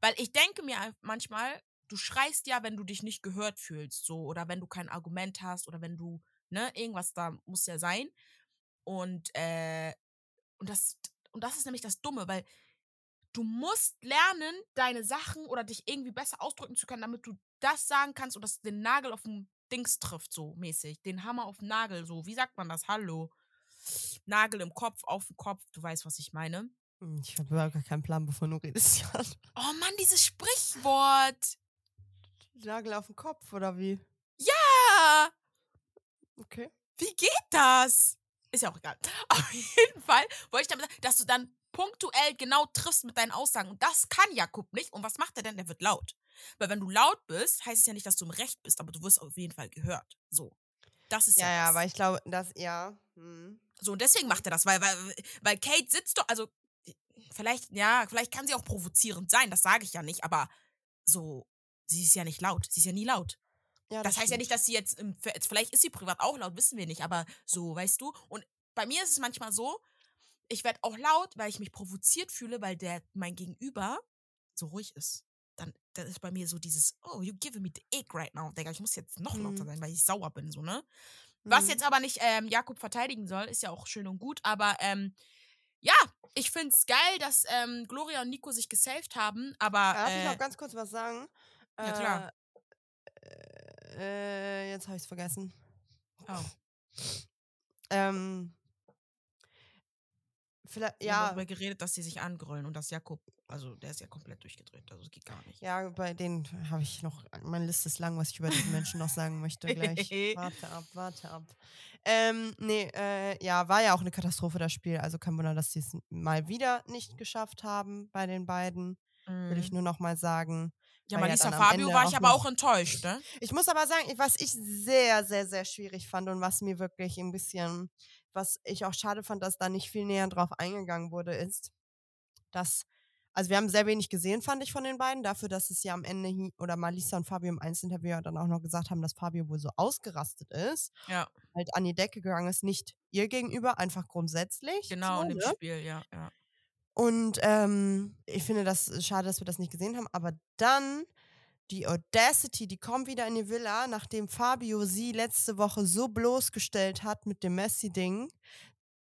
Weil ich denke mir manchmal, du schreist ja, wenn du dich nicht gehört fühlst, so. Oder wenn du kein Argument hast oder wenn du, ne, irgendwas da muss ja sein. Und, äh, und das, und das ist nämlich das Dumme, weil du musst lernen, deine Sachen oder dich irgendwie besser ausdrücken zu können, damit du das sagen kannst und das den Nagel auf den Dings trifft, so mäßig. Den Hammer auf den Nagel, so. Wie sagt man das? Hallo. Nagel im Kopf, auf den Kopf. Du weißt, was ich meine. Hm, ich habe überhaupt gar keinen Plan, bevor du redest. Jan. Oh Mann, dieses Sprichwort. Nagel auf den Kopf oder wie? Ja. Okay. Wie geht das? Ist ja auch egal. Auf jeden Fall wollte ich damit sagen, dass du dann punktuell genau triffst mit deinen Aussagen. Und das kann Jakob nicht. Und was macht er denn? Der wird laut. Weil wenn du laut bist, heißt es ja nicht, dass du im Recht bist, aber du wirst auf jeden Fall gehört. So. Das ist ja. Ja, ja, das. aber ich glaube, das, ja. Hm. So, und deswegen macht er das, weil, weil, weil Kate sitzt doch, also vielleicht, ja, vielleicht kann sie auch provozierend sein, das sage ich ja nicht, aber so, sie ist ja nicht laut. Sie ist ja nie laut. Ja, Das heißt ja stimmt. nicht, dass sie jetzt, im, vielleicht ist sie privat auch laut, wissen wir nicht, aber so, weißt du? Und bei mir ist es manchmal so, ich werde auch laut, weil ich mich provoziert fühle, weil der, mein Gegenüber so ruhig ist. Dann, dann ist bei mir so dieses, oh, you giving me the ick right now. Digga, ich muss jetzt noch lauter Mhm. sein, weil ich sauer bin, so, ne? Was Mhm. jetzt aber nicht ähm, Jakob verteidigen soll, ist ja auch schön und gut, aber ähm, ja, ich find's geil, dass ähm, Gloria und Nico sich gesaved haben, aber Darf ich äh, noch ganz kurz was sagen? Ja, klar. Äh, äh, jetzt habe ich es vergessen. oh, Ähm, vielleicht, ja, darüber geredet, dass sie sich angrollen und dass Jakob, also der ist ja komplett durchgedreht, also das geht gar nicht. ja, bei denen habe ich noch, meine Liste ist lang, was ich über diesen Menschen noch sagen möchte gleich. Warte ab, warte ab. Ähm, nee, äh, ja, war ja auch eine Katastrophe, das Spiel. Also kein Wunder, dass sie es mal wieder nicht geschafft haben bei den beiden. Will ich Mhm. nur noch mal sagen. Ja, ja Malisa dann am Fabio war ich aber auch enttäuscht, ne? Ich muss aber sagen, was ich sehr, sehr, sehr schwierig fand und was mir wirklich ein bisschen, was ich auch schade fand, dass da nicht viel näher drauf eingegangen wurde, ist, dass, also wir haben sehr wenig gesehen, fand ich von den beiden, dafür, dass es ja am Ende, oder Malisa und Fabio im Einzelinterview dann auch noch gesagt haben, dass Fabio wohl so ausgerastet ist, Ja, halt an die Decke gegangen ist, nicht ihr gegenüber, einfach grundsätzlich. genau, so, in dem ne? Spiel, ja, ja. Und ähm, ich finde das schade, dass wir das nicht gesehen haben. Aber dann die Audacity, die kommt wieder in die Villa, nachdem Fabio sie letzte Woche so bloßgestellt hat mit dem Messi-Ding,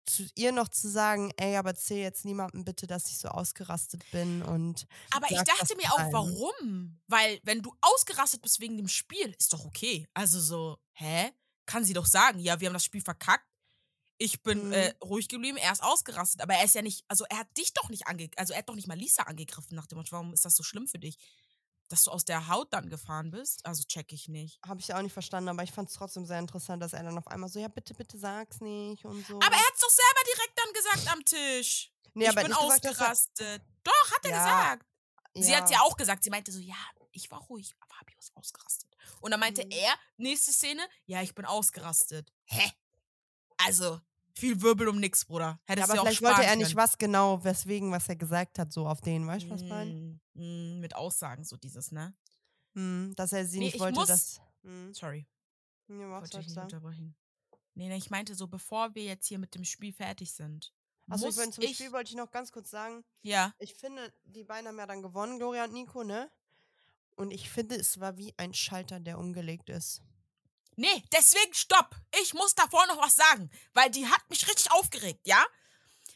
zu ihr noch zu sagen, ey, aber erzähl jetzt niemandem bitte, dass ich so ausgerastet bin und Aber ich dachte mir auch, allen. warum? Weil, wenn du ausgerastet bist wegen dem Spiel, ist doch okay. Also so, hä? Kann sie doch sagen, ja, wir haben das Spiel verkackt. Ich bin Mhm. äh, ruhig geblieben, er ist ausgerastet. Aber er ist ja nicht, also er hat dich doch nicht angegriffen, also er hat doch nicht mal Lisa angegriffen nach dem Motto, warum ist das so schlimm für dich? Dass du aus der Haut dann gefahren bist? Also check ich nicht. habe ich auch nicht verstanden, aber ich fand es trotzdem sehr interessant, dass er dann auf einmal so, ja, bitte, bitte sag's nicht und so. Aber er hat's doch selber direkt dann gesagt am Tisch. nee, ich aber bin gesagt, er- ausgerastet. Doch, hat er Ja, gesagt. Sie hat ja auch gesagt, sie meinte so, ja, ich war ruhig, aber Fabio ist ausgerastet. Und dann meinte Mhm. er, nächste Szene, ja, ich bin ausgerastet. Hä? Also, viel Wirbel um nix, Bruder. Ja, Hättest aber du auch vielleicht wollte er nicht können. was genau, weswegen, was er gesagt hat, so auf den, weißt du, was ich meine? Mm, mm, mit Aussagen, so dieses, ne? Hm, dass er sie Nee, nicht ich wollte, muss- dass. Hm, Sorry, ja, was wollte ich ich nicht unterbrechen. Nee, nee, ich meinte so, bevor wir jetzt hier mit dem Spiel fertig sind. Achso, muss ich zum ich, Spiel wollte ich noch ganz kurz sagen, Ja. ich finde, die beiden haben ja dann gewonnen, Gloria und Nico, ne? Und ich finde, es war wie ein Schalter, der umgelegt ist. Nee, deswegen stopp. Ich muss davor noch was sagen, weil die hat mich richtig aufgeregt, ja?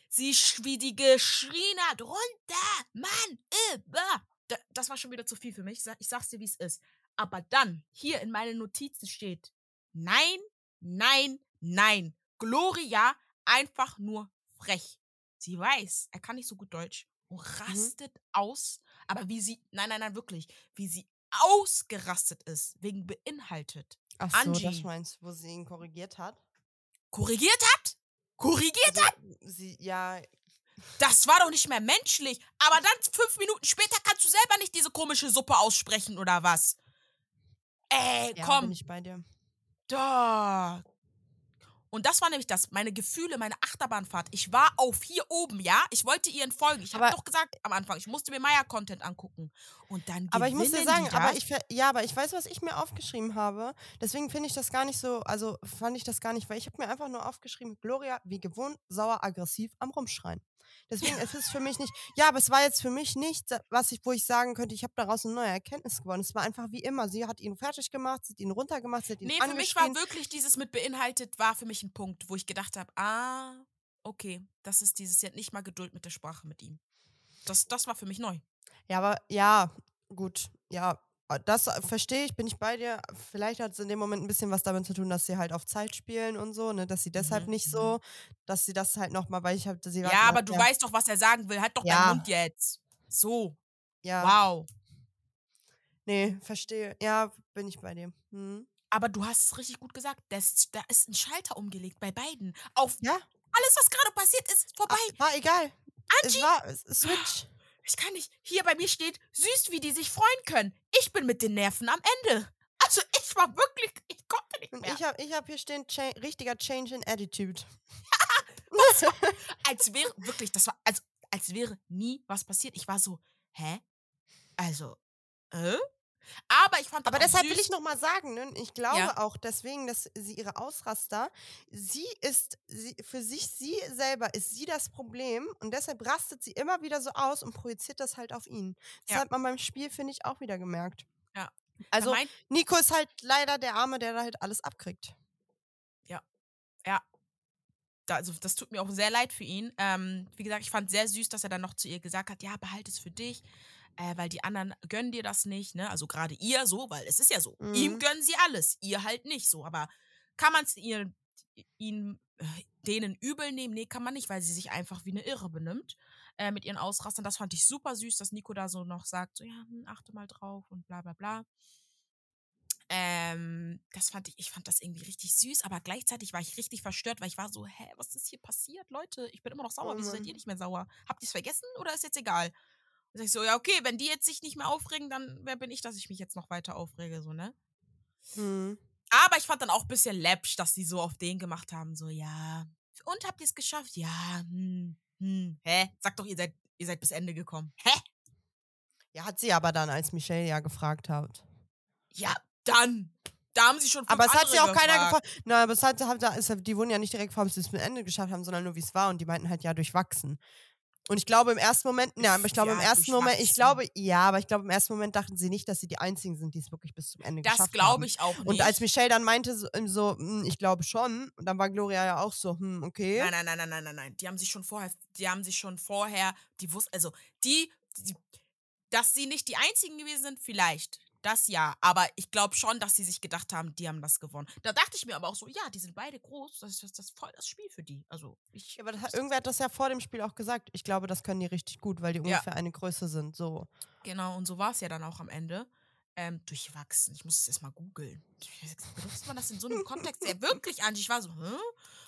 Sie, wie die geschrien hat, runter, Mann, über. Da, das war schon wieder zu viel für mich. Ich sag- Ich sag's dir, wie es ist. Aber dann, hier in meinen Notizen steht, nein, nein, nein. Gloria einfach nur frech. Sie weiß, er kann nicht so gut Deutsch und rastet aus. Aber wie sie, nein, nein, nein, wirklich, wie sie ausgerastet ist, wegen beinhaltet. Ach so, das Angie. meinst du, wo sie ihn korrigiert hat? korrigiert hat? Korrigiert? Also, sie, ja, Das war doch nicht mehr menschlich. Aber dann fünf Minuten später kannst du selber nicht diese komische Suppe aussprechen oder was? Ey, ja, komm. bin ich bei dir. Da. Und das war nämlich das, meine Gefühle, meine Achterbahnfahrt. Ich war auf hier oben, ja? Ich wollte ihr entfolgen. Ich habe doch gesagt am Anfang, ich musste mir Maya-Content angucken. Und dann Aber ich muss dir sagen, aber ich, ja, aber ich weiß, was ich mir aufgeschrieben habe. Deswegen finde ich das gar nicht so, also fand ich das gar nicht, weil ich habe mir einfach nur aufgeschrieben, Gloria, wie gewohnt, sauer, aggressiv am Rumschreien. Deswegen ist es für mich nicht, ja, aber es war jetzt für mich nicht, was ich, wo ich sagen könnte, ich habe daraus eine neue Erkenntnis gewonnen. Es war einfach wie immer. Sie hat ihn fertig gemacht, sie hat ihn runtergemacht, sie hat ihn Nee, für mich war wirklich dieses mit beinhaltet, war für mich ein Punkt, wo ich gedacht habe, ah, okay, das ist dieses, sie hat nicht mal Geduld mit der Sprache mit ihm. Das, das war für mich neu. Ja, aber ja, gut, ja, das äh, verstehe ich, bin ich bei dir. Vielleicht hat es in dem Moment ein bisschen was damit zu tun, dass sie halt auf Zeit spielen und so, ne, dass sie deshalb Mhm, nicht mhm. so, dass sie das halt nochmal, weil ich habe sie Ja, aber du weißt doch, was er sagen will. Halt doch Ja. deinen Mund jetzt. So, ja, wow. nee, verstehe, ja, bin ich bei dir. Hm. Aber du hast es richtig gut gesagt. Das, da ist ein Schalter umgelegt bei beiden. Auf Ja, alles, was gerade passiert ist, vorbei. ach, war egal. Angie, Es war Switch. Ich kann nicht. Hier bei mir steht, süß, wie die sich freuen können. Ich bin mit den Nerven am Ende. Also ich war wirklich, ich konnte nicht mehr. ich habe ich hab hier stehen, cha richtiger Change in Attitude. als wäre, wirklich, das war, als, als wäre nie was passiert. Ich war so, hä? Also, äh? Aber ich fand Aber deshalb süß. will ich nochmal sagen, ne, ich glaube Ja. auch deswegen, dass sie ihre Ausraster, sie ist, sie, für sich, sie selber ist sie das Problem und deshalb rastet sie immer wieder so aus und projiziert das halt auf ihn. Das Ja. hat man beim Spiel, finde ich, auch wieder gemerkt. Ja. Also, meint- Nico ist halt leider der Arme, der da halt alles abkriegt. da, also das tut mir auch sehr leid für ihn. Ähm, wie gesagt, ich fand sehr süß, dass er dann noch zu ihr gesagt hat, ja, behalte es für dich, äh, weil die anderen gönnen dir das nicht, ne? Also gerade ihr so, weil es ist ja so. Ihm Mhm. gönnen sie alles, ihr halt nicht so. Aber kann man es ihr ihn äh, denen übel nehmen? Nee, kann man nicht, weil sie sich einfach wie eine Irre benimmt äh, mit ihren Ausrastern. Das fand ich super süß, dass Nico da so noch sagt, so ja, hm, achte mal drauf und bla bla bla. Ähm, das fand ich, ich fand das irgendwie richtig süß, aber gleichzeitig war ich richtig verstört, weil ich war so, hä, was ist hier passiert, Leute? Ich bin immer noch sauer, Oh wieso seid ihr nicht mehr sauer? Habt ihr es vergessen oder ist jetzt egal? Und sag ich so, ja, okay, wenn die jetzt sich nicht mehr aufregen, dann wer bin ich, dass ich mich jetzt noch weiter aufrege, so, ne? Hm. Aber ich fand dann auch ein bisschen läppsch, dass die so auf den gemacht haben, so, ja. Und habt ihr es geschafft? Ja, hm, hm, hä? Sagt doch, ihr seid, ihr seid bis Ende gekommen. Hä? Ja, hat sie aber dann, als Michelle ja gefragt hat. Ja, dann. Da haben sie schon Aber es hat sie auch andere keiner gefragt. gefragt. Na, aber es hat, hat, die wurden ja nicht direkt gefragt, ob sie es zum Ende geschafft haben, sondern nur, wie es war. Und die meinten halt, ja, durchwachsen. Und ich glaube im ersten Moment, ja, aber ich glaube im Ja, ersten Moment, ich glaube, ja, aber ich glaube im ersten Moment dachten sie nicht, dass sie die Einzigen sind, die es wirklich bis zum Ende Das geschafft haben. glaube ich auch nicht. Und als Michelle dann meinte, so, so hm, ich glaube schon, und dann war Gloria ja auch so, hm, okay. Nein, nein, nein, nein, nein, nein, nein. Die haben sich schon vorher, die haben sich schon vorher, die wussten, also die, die, dass sie nicht die einzigen gewesen sind, vielleicht. Das ja. Aber ich glaube schon, dass sie sich gedacht haben, die haben das gewonnen. Da dachte ich mir aber auch so, ja, die sind beide groß. Das ist das, das voll das Spiel für die. Also ich. Ja, aber das hat, irgendwer hat das ja vor dem Spiel auch gesagt. Ich glaube, das können die richtig gut, weil die Ja. ungefähr eine Größe sind. So. Genau, und so war es ja dann auch am Ende. Ähm, durchwachsen. Ich muss es erst mal googeln. Benutzt man das in so einem Kontext? Ja, wirklich, Angie. Ich war so, hä?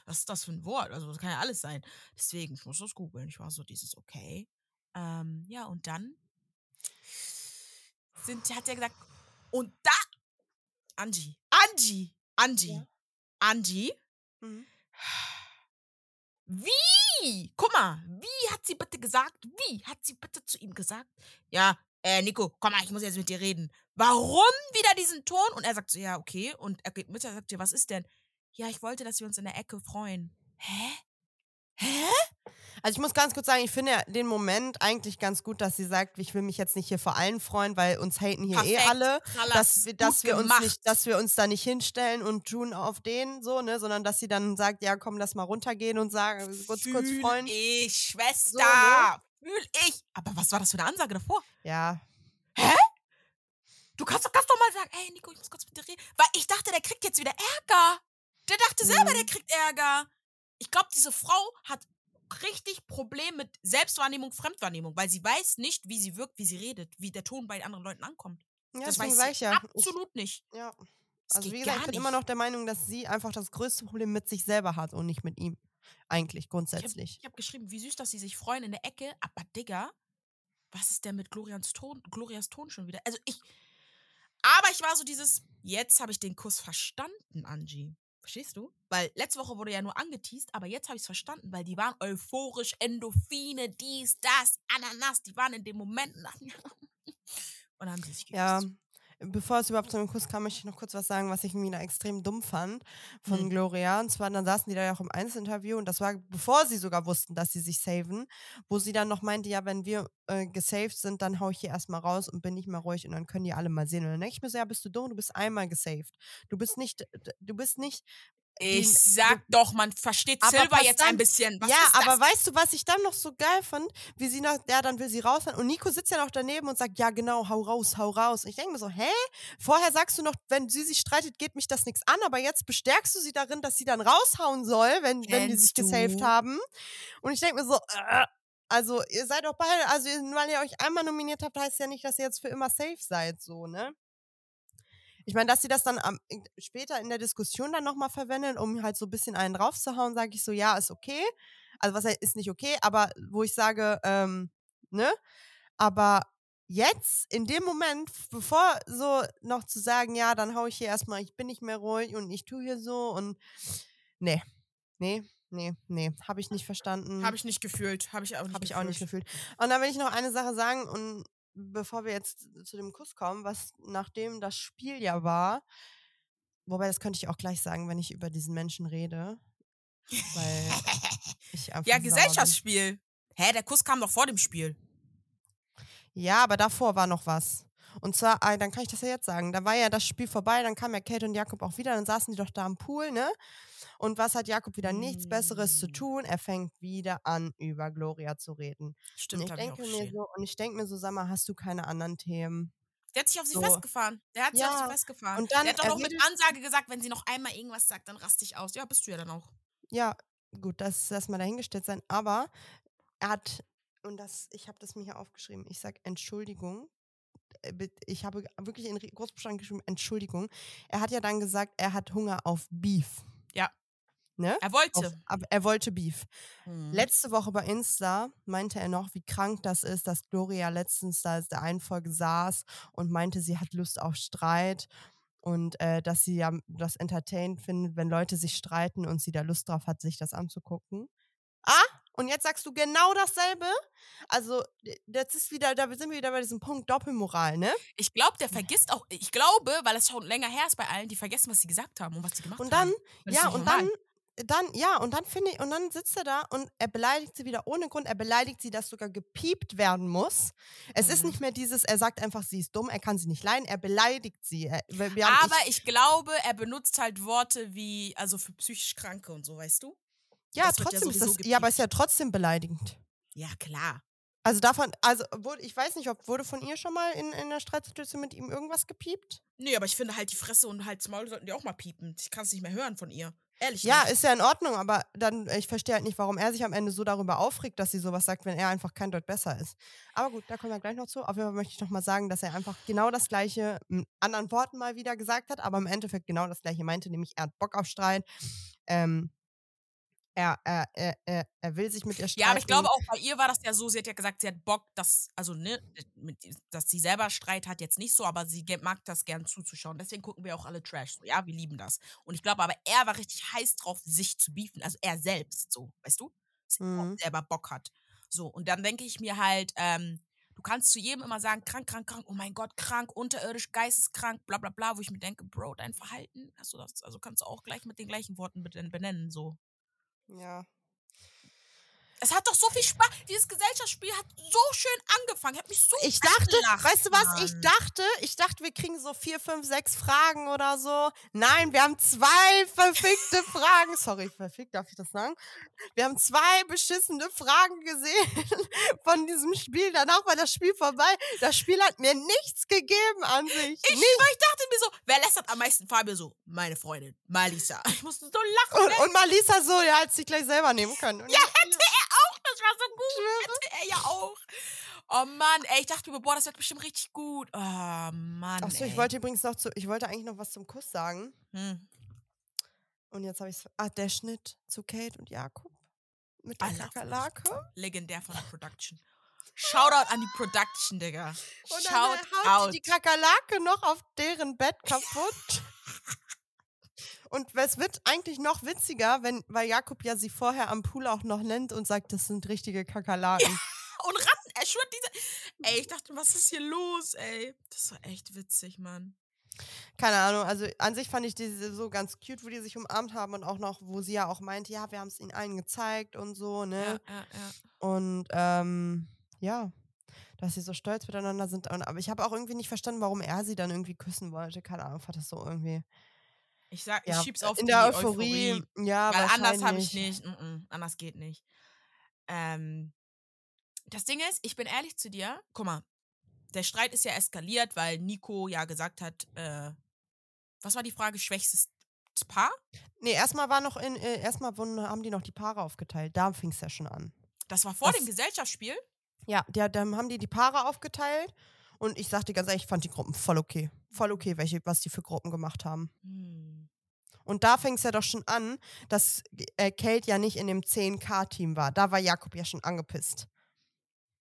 Was ist das für ein Wort? Also, das kann ja alles sein. Deswegen, ich muss das googeln. Ich war so, dieses okay. Ähm, ja, und dann sind, hat er gesagt, und da, Angie, Angie, Angie, Ja. Angie, Mhm. wie? Guck mal, wie hat sie bitte gesagt? Wie hat sie bitte zu ihm gesagt? Ja, äh, Nico, komm mal, ich muss jetzt mit dir reden. Warum wieder diesen Ton? Und er sagt so, ja, okay. Und er geht mit, er sagt, ja, was ist denn? Ja, ich wollte, dass wir uns in der Ecke freuen. Hä? Hä? Also ich muss ganz kurz sagen, ich finde ja den Moment eigentlich ganz gut, dass sie sagt, ich will mich jetzt nicht hier vor allen freuen, weil uns haten hier eh Perfekt. alle. Kralas, dass wir, dass wir uns nicht, dass wir uns da nicht hinstellen und tun auf den so, ne, sondern dass sie dann sagt, ja, komm, lass mal runtergehen und sagen, kurz, kurz Fühl freuen. ich, Schwester. So, ne? Fühl ich. Aber was war das für eine Ansage davor? Ja, Du kannst doch, kannst doch mal sagen, ey Nico, ich muss kurz mit dir reden. Weil ich dachte, der kriegt jetzt wieder Ärger. Der dachte selber, Mhm. der kriegt Ärger. Ich glaube, diese Frau hat richtig Problem mit Selbstwahrnehmung, Fremdwahrnehmung, weil sie weiß nicht, wie sie wirkt, wie sie redet, wie der Ton bei anderen Leuten ankommt. ja das weiß sie ich ja. Ich, absolut nicht. ja. Das Also wie gesagt, ich bin nicht. immer noch der Meinung, dass sie einfach das größte Problem mit sich selber hat und nicht mit ihm. Eigentlich, grundsätzlich. Ich habe geschrieben, wie süß, dass sie sich freuen in der Ecke, aber Digga, was ist denn mit Glorians Ton, Glorias Ton schon wieder? Also ich. Aber ich war so dieses, jetzt habe ich den Kuss verstanden, Angie. Verstehst du? Weil letzte Woche wurde ja nur angeteased, aber jetzt habe ich es verstanden, weil die waren euphorisch, Endorphine, dies, das, Ananas, die waren in dem Moment und dann haben sie sich geküsst. Ja, bevor es überhaupt zu einem Kuss kam, möchte ich noch kurz was sagen, was ich wieder extrem dumm fand von Hm. Gloria. Und zwar, dann saßen die da ja auch im Einzelinterview und das war, bevor sie sogar wussten, dass sie sich saven, wo sie dann noch meinte, ja, wenn wir äh, gesaved sind, dann hau ich hier erstmal raus und bin nicht mehr ruhig und dann können die alle mal sehen. Und dann denke ich mir so, ja, bist du dumm, du bist einmal gesaved. Du bist nicht, du bist nicht Ich sag doch, man versteht Aber Silver pass jetzt dann- ein bisschen. Was ja, aber weißt du, was ich dann noch so geil fand? Wie sie noch, ja, dann will sie raus und Nico sitzt ja noch daneben und sagt, ja, genau, hau raus, hau raus. Ich denke mir so, hä? Vorher sagst du noch, wenn sie sich streitet, geht mich das nichts an, aber jetzt bestärkst du sie darin, dass sie dann raushauen soll, wenn, wenn die sich gesaved haben. Und ich denke mir so, äh, also ihr seid doch beide, also weil ihr euch einmal nominiert habt, heißt ja nicht, dass ihr jetzt für immer safe seid, so, ne? Ich meine, dass sie das dann am, später in der Diskussion dann nochmal verwendet, um halt so ein bisschen einen draufzuhauen, sage ich so, ja, ist okay. Also was ist nicht okay, aber wo ich sage, ähm, ne? Aber jetzt, in dem Moment, bevor so noch zu sagen, ja, dann hau ich hier erstmal, ich bin nicht mehr ruhig und ich tue hier so und nee, nee, nee, nee, habe ich nicht verstanden. Habe ich nicht gefühlt. Habe ich auch nicht Habe ich auch nicht gefühlt. Und dann will ich noch eine Sache sagen und bevor wir jetzt zu dem Kuss kommen, was nachdem das Spiel ja war, wobei das könnte ich auch gleich sagen, wenn ich über diesen Menschen rede, weil ich einfach Ja. Gesellschaftsspiel. Hä, der Kuss kam doch vor dem Spiel. Ja, aber davor war noch was. Und zwar, ah, dann kann ich das ja jetzt sagen. Da war ja das Spiel vorbei, dann kamen ja Kate und Jakob auch wieder, dann saßen die doch da am Pool, ne? Und was hat Jakob wieder nichts Besseres zu Mm. tun? Er fängt wieder an, über Gloria zu reden. Stimmt, und ich hab ich auch denke mir so, und ich denke mir so, sag mal, hast du keine anderen Themen? Der hat sich auf sie So. festgefahren. Der hat sich auf Ja, sie festgefahren. und dann, der hat doch er noch mit Ansage gesagt, wenn sie noch einmal irgendwas sagt, dann raste ich aus. Ja, bist du ja dann auch. Ja, gut, das ist erstmal dahingestellt sein, aber er hat, und das, ich habe das mir hier aufgeschrieben, ich sag Entschuldigung. Äh, Ich habe wirklich in Großbuchstaben geschrieben, Entschuldigung. Er hat ja dann gesagt, er hat Hunger auf Beef. Ja. Ne? Er Auf, wollte. aber er wollte Beef. Mhm. Letzte Woche bei Insta meinte er noch, wie krank das ist, dass Gloria letztens da in der einen Folge saß und meinte, sie hat Lust auf Streit und äh, dass sie ja das entertained findet, wenn Leute sich streiten und sie da Lust drauf hat, sich das anzugucken. Und jetzt sagst du genau dasselbe? Also, das ist wieder, da sind wir wieder bei diesem Punkt Doppelmoral, ne? Ich glaube, der vergisst auch, ich glaube, weil es schon länger her ist bei allen, die vergessen, was sie gesagt haben und was sie gemacht Und dann, haben. Das ist ja, und normal. dann, dann, ja, und dann finde ich, und dann sitzt er da und er beleidigt sie wieder ohne Grund. Er beleidigt sie, dass sogar gepiept werden muss. Es ist Mhm. nicht mehr dieses, er sagt einfach, sie ist dumm, er kann sie nicht leiden, er beleidigt sie. Er, haben, Aber ich glaube, er benutzt halt Worte wie, also für psychisch Kranke und so, weißt du? Ja, wird ja trotzdem ist das, ja, aber ist ja trotzdem beleidigend. Ja, klar. Also davon, also wurde, ich weiß nicht, ob wurde von ihr schon mal in, in der Streitsituation mit ihm irgendwas gepiept? Nee, aber ich finde halt die Fresse und halt das Maul sollten die auch mal piepen. Ich kann es nicht mehr hören von ihr. Ehrlich Ja, nicht. ist ja in Ordnung, aber dann, ich verstehe halt nicht, warum er sich am Ende so darüber aufregt, dass sie sowas sagt, wenn er einfach kein Deut besser ist. Aber gut, da kommen wir gleich noch zu. Auf jeden Fall möchte ich noch mal sagen, dass er einfach genau das Gleiche mit anderen Worten mal wieder gesagt hat, aber im Endeffekt genau das Gleiche meinte, nämlich er hat Bock auf Streit. Ähm, er, er, er, er, er will sich mit ihr streiten. Ja, aber ich glaube auch bei ihr war das ja so, sie hat ja gesagt, sie hat Bock, dass, also ne, dass sie selber Streit hat, jetzt nicht so, aber sie mag das gern zuzuschauen. Deswegen gucken wir auch alle Trash. So, ja, wir lieben das. Und ich glaube aber, er war richtig heiß drauf, sich zu beefen. Also er selbst, so, weißt du? Dass er Mhm. selber Bock hat. So, und dann denke ich mir halt, ähm, du kannst zu jedem immer sagen, krank, krank, krank, oh mein Gott, krank, unterirdisch, geisteskrank, bla bla bla, wo ich mir denke, Bro, dein Verhalten, hast du das, also kannst du auch gleich mit den gleichen Worten benennen, so. Ja. Es hat doch so viel Spaß. Dieses Gesellschaftsspiel hat so schön angefangen. Hat mich so Ich dachte, angelacht, weißt du was? Ich Mann. dachte, ich dachte, wir kriegen so vier, fünf, sechs Fragen oder so. Nein, wir haben zwei verfickte Fragen. Sorry, verfickt, darf ich das sagen? Wir haben zwei beschissene Fragen gesehen von diesem Spiel. Danach war das Spiel vorbei. Das Spiel hat mir nichts gegeben an sich. Ich, ich dachte mir so, wer lästert am meisten? Fabio so, meine Freundin, Malisa. Ich musste so lachen. Und, und Malisa so, ja, hat sich gleich selber nehmen können. Und ja, hätte er. Das war so gut. Er ja auch. Oh Mann, ey, ich dachte mir, boah, das wird bestimmt richtig gut. Oh Mann. Achso, ich wollte übrigens noch zu, ich wollte eigentlich noch was zum Kuss sagen. Hm. Und jetzt habe ich es. Ah, der Schnitt zu Kate und Jakob. Mit der Kakerlake. Legendär von der Production. Shoutout an die Production, Digga. Und dann Shout haut out. die Kakerlake noch auf deren Bett kaputt. Und es wird eigentlich noch witziger, wenn, weil Jakob ja sie vorher am Pool auch noch nennt und sagt, das sind richtige Kakerlaken. Und Ratten, er schwört diese. Ey, ich dachte, was ist hier los, ey? Das war echt witzig, Mann. Keine Ahnung, also an sich fand ich diese so ganz cute, wo die sich umarmt haben und auch noch, wo sie ja auch meinte, ja, wir haben es ihnen allen gezeigt und so, ne? Ja, ja, ja. Und ähm, ja, dass sie so stolz miteinander sind. Aber ich habe auch irgendwie nicht verstanden, warum er sie dann irgendwie küssen wollte. Keine Ahnung, fand das so irgendwie. Ich sag, ich Ja, schieb's auf in die der Euphorie. Ja, Weil anders habe ich nicht. Mm -mm, anders geht nicht. Ähm, das Ding ist, ich bin ehrlich zu dir. Guck mal, der Streit ist ja eskaliert, weil Nico ja gesagt hat, äh, was war die Frage? Schwächstes Paar? Nee, erstmal war noch in, äh, erstmal haben die noch die Paare aufgeteilt. Da fing es ja schon an. Das war vor Das- dem Gesellschaftsspiel. Ja, der, dann haben die die Paare aufgeteilt Und ich sagte ganz ehrlich, ich fand die Gruppen voll okay. Voll okay, welche, was die für Gruppen gemacht haben. Hm. Und da fängt es ja doch schon an, dass äh, Kate ja nicht in dem 10K-Team war. Da war Jakob ja schon angepisst.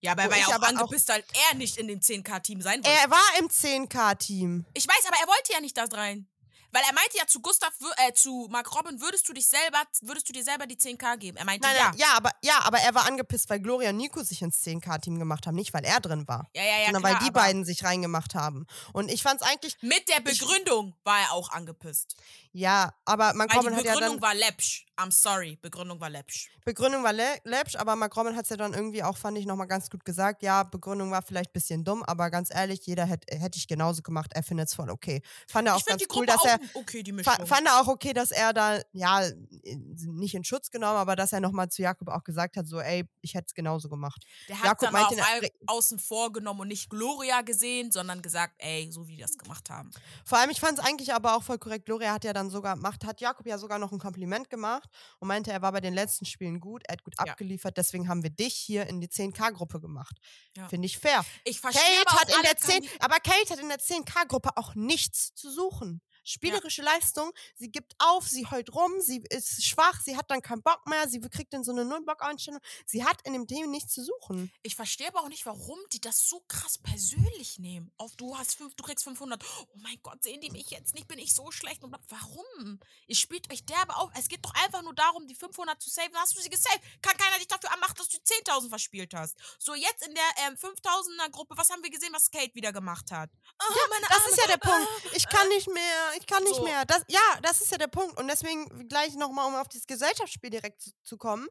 Ja, aber er war ja ich auch angepisst, weil er nicht in dem 10K-Team sein wollte. Er war im 10K-Team. ich weiß, aber er wollte ja nicht da rein. Weil er meinte ja zu Gustav, äh, zu Mark Robin, würdest du dich selber, würdest du dir selber die 10K geben? Er meinte Nein, ja. nein, ja, aber, ja, aber er war angepisst, weil Gloria und Nico sich ins 10K-Team gemacht haben. Nicht, weil er drin war. Ja, ja, ja, sondern klar, weil die beiden sich reingemacht haben. Und ich fand's eigentlich, Mit der Begründung war er auch angepisst. Ja, aber Robin hat ja Begründung dann, war läppsch. I'm sorry, Begründung war läppsch. Begründung war lä- läppsch, aber Mark Robin hat's ja dann irgendwie auch, fand ich, nochmal ganz gut gesagt. Ja, Begründung war vielleicht ein bisschen dumm, aber ganz ehrlich, jeder hätte hätte ich genauso gemacht. Er findet's voll okay. Fand er auch Ich ganz cool, dass er, auch okay, die Mischung. fa fand er auch okay, dass er da, ja, nicht in Schutz genommen, aber dass er nochmal zu Jakob auch gesagt hat, so, ey, ich hätte es genauso gemacht. Der hat Jakob dann auch meinte, re- außen vor genommen und nicht Gloria gesehen, sondern gesagt, ey, so wie die das gemacht haben. Vor allem, ich fand es eigentlich aber auch voll korrekt. Gloria hat ja dann sogar, macht, hat Jakob ja sogar noch ein Kompliment gemacht und meinte, er war bei den letzten Spielen gut, er hat gut Ja. abgeliefert, deswegen haben wir dich hier in die 10K-Gruppe gemacht. Ja. Finde ich fair. Ich verstehe Kate aber hat in der 10, Kandi- aber Kate hat in der 10K-Gruppe auch nichts zu suchen. Spielerische Leistung, sie gibt auf, sie heult rum, sie ist schwach, sie hat dann keinen Bock mehr, sie kriegt dann so eine Null-Bock-Einstellung. Sie hat in dem Team nichts zu suchen. Ich verstehe aber auch nicht, warum die das so krass persönlich nehmen. Auf du hast fünf, du kriegst 500. Oh mein Gott, sehen die mich jetzt nicht? Bin ich so schlecht? Und warum? Ihr spielt euch derbe auf. Es geht doch einfach nur darum, die 500 zu saven. Hast du sie gesaved? Kann keiner dich dafür anmachen, dass du 10.000 verspielt hast. So, jetzt in der ähm, 5.000er Gruppe, was haben wir gesehen, was Kate wieder gemacht hat? Oh, meine Das Arme. ist ja der Punkt. Ich kann nicht mehr, ich kann nicht So. mehr. Das, ja, das ist ja der Punkt. Und deswegen gleich nochmal, um auf dieses Gesellschaftsspiel direkt zu, zu kommen.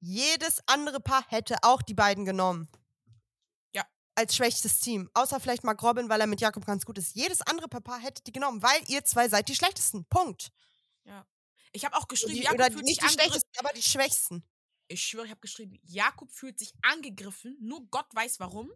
Jedes andere Paar hätte auch die beiden genommen. Ja. Als schwächstes Team. Außer vielleicht Mark Robin, weil er mit Jakob ganz gut ist. Jedes andere Paar hätte die genommen, weil ihr zwei seid die schlechtesten. Punkt. Ich habe auch geschrieben, Die, Jakob oder fühlt nicht sich die schlechtesten, aber die schwächsten. Ich schwöre, ich habe geschrieben, Jakob fühlt sich angegriffen. Nur Gott weiß warum.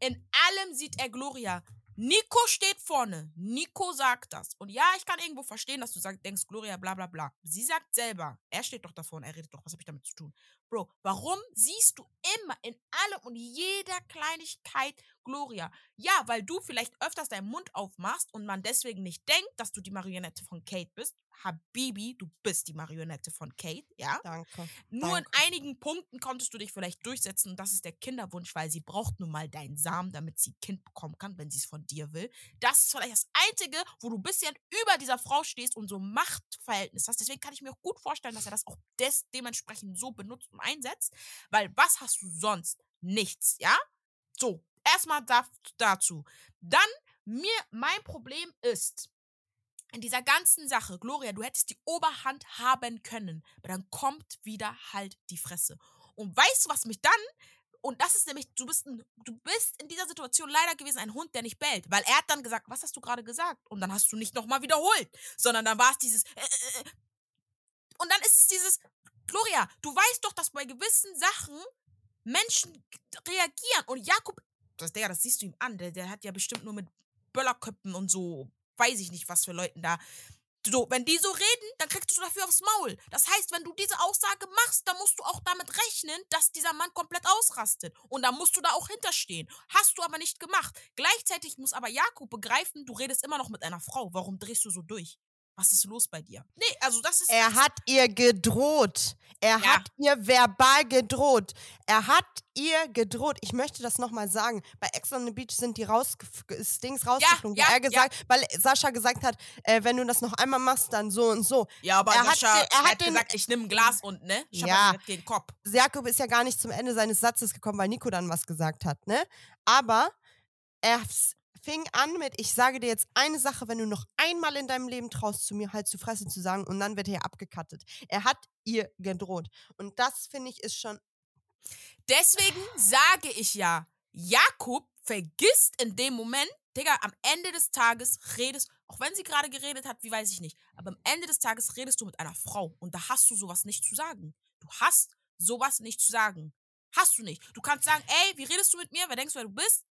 In allem sieht er Gloria. Nico steht vorne. Nico sagt das. Und ja, ich kann irgendwo verstehen, dass du sag, denkst, Gloria, bla bla bla. Sie sagt selber, er steht doch da vorne, er redet doch, was habe ich damit zu tun? Bro, warum siehst du immer in allem und jeder Kleinigkeit Gloria? Ja, weil du vielleicht öfters deinen Mund aufmachst und man deswegen nicht denkt, dass du die Marionette von Kate bist. Habibi, du bist die Marionette von Kate, ja? Danke. Nur in Danke. einigen Punkten konntest du dich vielleicht durchsetzen und das ist der Kinderwunsch, weil sie braucht nun mal deinen Samen, damit sie Kind bekommen kann, wenn sie es von dir will. Das ist vielleicht das Einzige, wo du ein bisschen über dieser Frau stehst und so Machtverhältnis hast. Deswegen kann ich mir auch gut vorstellen, dass er das auch des dementsprechend so benutzt und einsetzt, weil was hast du sonst? Nichts, ja? So, erstmal da, dazu. Dann, mir, mein Problem ist, in dieser ganzen Sache, Gloria, du hättest die Oberhand haben können, aber dann kommt wieder halt die Fresse. Und weißt du, was mich dann, und das ist nämlich, du bist, ein, du bist in dieser Situation leider gewesen ein Hund, der nicht bellt, weil er hat dann gesagt, was hast du gerade gesagt? Und dann hast du nicht nochmal wiederholt, sondern dann war es dieses, äh, äh, äh. und dann ist es dieses, Gloria, du weißt doch, dass bei gewissen Sachen Menschen reagieren und Jakob, das, Digga, das siehst du ihm an, der, der hat ja bestimmt nur mit Böllerköppen und so, weiß ich nicht, was für Leuten da. So, wenn die so reden, dann kriegst du dafür aufs Maul. Das heißt, wenn du diese Aussage machst, dann musst du auch damit rechnen, dass dieser Mann komplett ausrastet. Und da musst du da auch hinterstehen. Hast du aber nicht gemacht. Gleichzeitig muss aber Jakob begreifen, du redest immer noch mit einer Frau. Warum drehst du so durch? Was ist los bei dir? Nee, also das ist. Er hat ihr gedroht. Er Ja. hat ihr verbal gedroht. Er hat ihr gedroht. Ich möchte das nochmal sagen. Bei Ex on the Beach sind die rausge ist Dings rausgeflogen, ja, wo er gesagt, weil Sascha gesagt hat, äh, wenn du das noch einmal machst, dann so und so. Ja, aber Er hat Sascha den- er hat hat den- gesagt, ich nehme ein Glas und, ne? Ich hab Ja. ja. den Kopf. Jakob ist ja gar nicht zum Ende seines Satzes gekommen, weil Nico dann was gesagt hat, ne? Aber er fing an mit, ich sage dir jetzt eine Sache, wenn du noch einmal in deinem Leben traust, zu mir halt zu fressen zu sagen und dann wird er abgekattet. Er hat ihr gedroht. Und das, finde ich, ist schon Deswegen sage ich ja, Jakob vergisst in dem Moment, Digga, am Ende des Tages redest, auch wenn sie gerade geredet hat, wie weiß ich nicht, aber am Ende des Tages redest du mit einer Frau und da hast du sowas nicht zu sagen. Du hast sowas nicht zu sagen. Hast du nicht. Du kannst sagen, ey, wie redest du mit mir? Wer denkst du, wer du bist?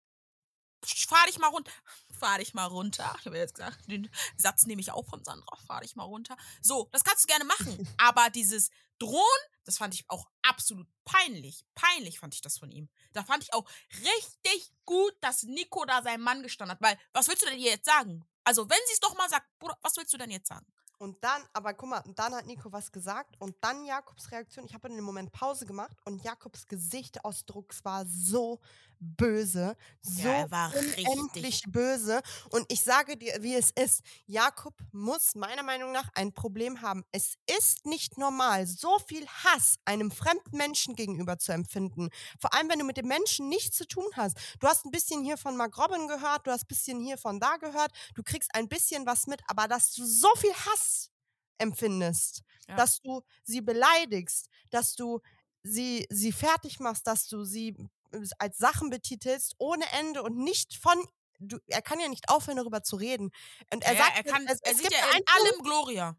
Fahr dich mal runter. fahr dich mal runter. Ich habe jetzt gesagt, den Satz nehme ich auch von Sandra, fahr dich mal runter. So, das kannst du gerne machen. Aber dieses Drohen, das fand ich auch absolut peinlich. Peinlich fand ich das von ihm. Da fand ich auch richtig gut, dass Nico da seinem Mann gestanden hat. Weil, was willst du denn ihr jetzt sagen? Also, wenn sie es doch mal sagt, Bruder, was willst du denn jetzt sagen? Und dann, aber guck mal, dann hat Nico was gesagt und dann Jakobs Reaktion. Ich habe in dem Moment Pause gemacht und Jakobs Gesichtsausdruck war so böse, so Ja, er war unendlich richtig. böse. Und ich sage dir, wie es ist. Jakob muss meiner Meinung nach ein Problem haben. Es ist nicht normal, so viel Hass einem fremden Menschen gegenüber zu empfinden. Vor allem, wenn du mit dem Menschen nichts zu tun hast. Du hast ein bisschen hier von Mark Robin gehört, du hast ein bisschen hier von da gehört, du kriegst ein bisschen was mit, aber dass du so viel Hass empfindest, Ja. dass du sie beleidigst, dass du sie, sie fertig machst, dass du sie als Sachen betitelst ohne Ende und nicht von. Du, er kann ja nicht aufhören, darüber zu reden. Und er ja, sagt, er, kann, es, er es sieht gibt ja in Punkt, allem Gloria.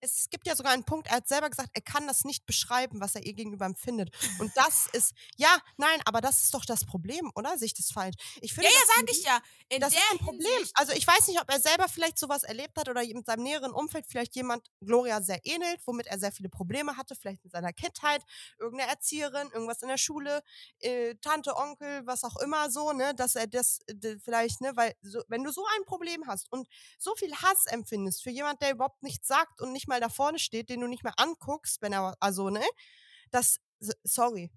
Es gibt ja sogar einen Punkt, er hat selber gesagt, er kann das nicht beschreiben, was er ihr gegenüber empfindet. Und das ist, ja, nein, aber das ist doch das Problem, oder? Sehe ich das falsch? Ich finde, Ja, ja, das sag ich ja. In das ist ein Problem. Hinsicht- Also ich weiß nicht, ob er selber vielleicht sowas erlebt hat oder mit seinem näheren Umfeld vielleicht jemand Gloria sehr ähnelt, womit er sehr viele Probleme hatte, vielleicht in seiner Kindheit, irgendeine Erzieherin, irgendwas in der Schule, äh, Tante, Onkel, was auch immer so, ne, dass er das äh, vielleicht, ne, weil so, wenn du so ein Problem hast und so viel Hass empfindest für jemand, der überhaupt nichts sagt und nicht mal da vorne steht, den du nicht mehr anguckst, wenn er, also, ne, das, sorry,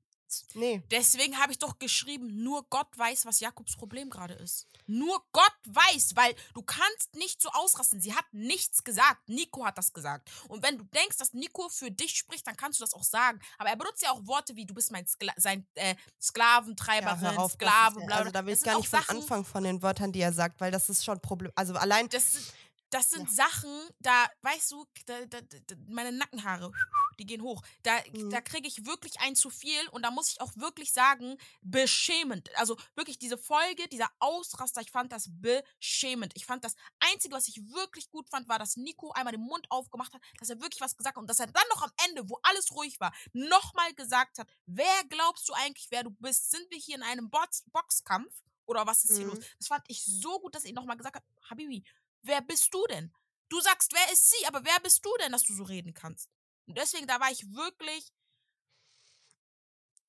nee. Deswegen habe ich doch geschrieben, nur Gott weiß, was Jakobs Problem gerade ist. Nur Gott weiß, weil du kannst nicht so ausrasten. Sie hat nichts gesagt. Nico hat das gesagt. Und wenn du denkst, dass Nico für dich spricht, dann kannst du das auch sagen. Aber er benutzt ja auch Worte wie, du bist mein Skla sein äh, Sklaventreiberin, hör auf, das Sklave, ist, bla, also bla. da will ich gar nicht von Sachen, Anfang von den Wörtern, die er sagt, weil das ist schon Problem. Also allein Das sind, das sind Sachen, da, weißt du, da, da, da, meine Nackenhaare, die gehen hoch. Da, Mhm. da kriege ich wirklich ein zu viel und da muss ich auch wirklich sagen, beschämend. Also wirklich diese Folge, dieser Ausraster, ich fand das beschämend. Ich fand das Einzige, was ich wirklich gut fand, war, dass Nico einmal den Mund aufgemacht hat, dass er wirklich was gesagt hat und dass er dann noch am Ende, wo alles ruhig war, nochmal gesagt hat, wer glaubst du eigentlich, wer du bist? Sind wir hier in einem Box Boxkampf? Oder was ist hier Mhm. los? Das fand ich so gut, dass er nochmal gesagt hat, Habibi, wer bist du denn? Du sagst, wer ist sie, aber wer bist du denn, dass du so reden kannst? Und deswegen, da war ich wirklich,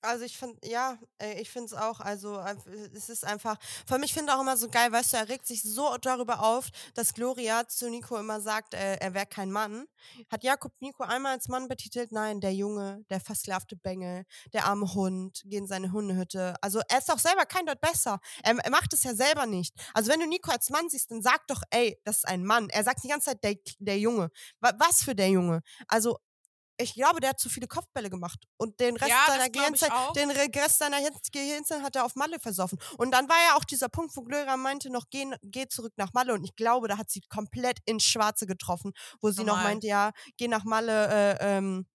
Also ich finde, ja, äh, ich finde es auch, also äh, es ist einfach, vor allem ich finde auch immer so geil, weißt du, er regt sich so darüber auf, dass Gloria zu Nico immer sagt, äh, er wäre kein Mann. Hat Jakob Nico einmal als Mann betitelt? Nein, der Junge, der versklavte Bengel, der arme Hund, geh in seine Hundehütte. Also er ist doch selber kein Deut besser. Er, er macht es ja selber nicht. Also wenn du Nico als Mann siehst, dann sag doch, ey, das ist ein Mann. Er sagt die ganze Zeit, der, der Junge. Wa- Was für der Junge? Also ich glaube, der hat zu viele Kopfbälle gemacht. Und den Rest Ja, seiner Gehirnzeit, den Re- Rest seiner Gehirnzeit hat er auf Malle versoffen. Und dann war ja auch dieser Punkt, wo Gloria meinte, noch geh, geh zurück nach Malle. Und ich glaube, da hat sie komplett ins Schwarze getroffen, wo sie noch Normal. meinte, ja, geh nach Malle, äh, ähm,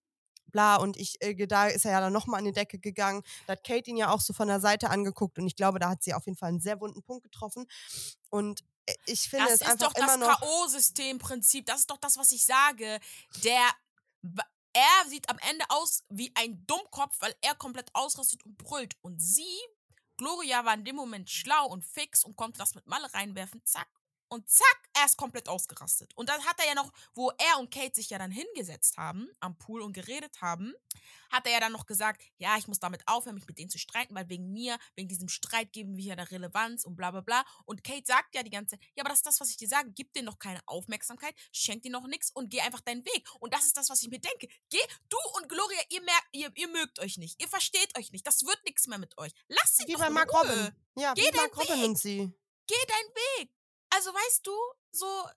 bla. Und ich, äh, da ist er ja dann nochmal an die Decke gegangen. Da hat Kate ihn ja auch so von der Seite angeguckt. Und ich glaube, da hat sie auf jeden Fall einen sehr wunden Punkt getroffen. Und äh, ich finde das es ist einfach doch das noch. K.O.-System-Prinzip. Das ist doch das, was ich sage. Der, er sieht am Ende aus wie ein Dummkopf, weil er komplett ausrastet und brüllt. Und sie, Gloria, war in dem Moment schlau und fix und konnte das mit Malle reinwerfen. Zack. Und zack, er ist komplett ausgerastet. Und dann hat er ja noch, wo er und Kate sich ja dann hingesetzt haben am Pool und geredet haben, hat er ja dann noch gesagt, ja, ich muss damit aufhören, mich mit denen zu streiten, weil wegen mir, wegen diesem Streit geben wir hier eine Relevanz und bla bla bla. Und Kate sagt ja die ganze Zeit, ja, aber das ist das, was ich dir sage, gib denen noch keine Aufmerksamkeit, schenk dir noch nichts und geh einfach deinen Weg. Und das ist das, was ich mir denke. Geh, du und Gloria, ihr, merkt, ihr, ihr mögt euch nicht, ihr versteht euch nicht, das wird nichts mehr mit euch. Lass sie Wie doch bei Mark Ruhe. Robin. Ja, Geh wie Mark Robin Weg. und sie. Geh deinen Weg. Also weißt du, so,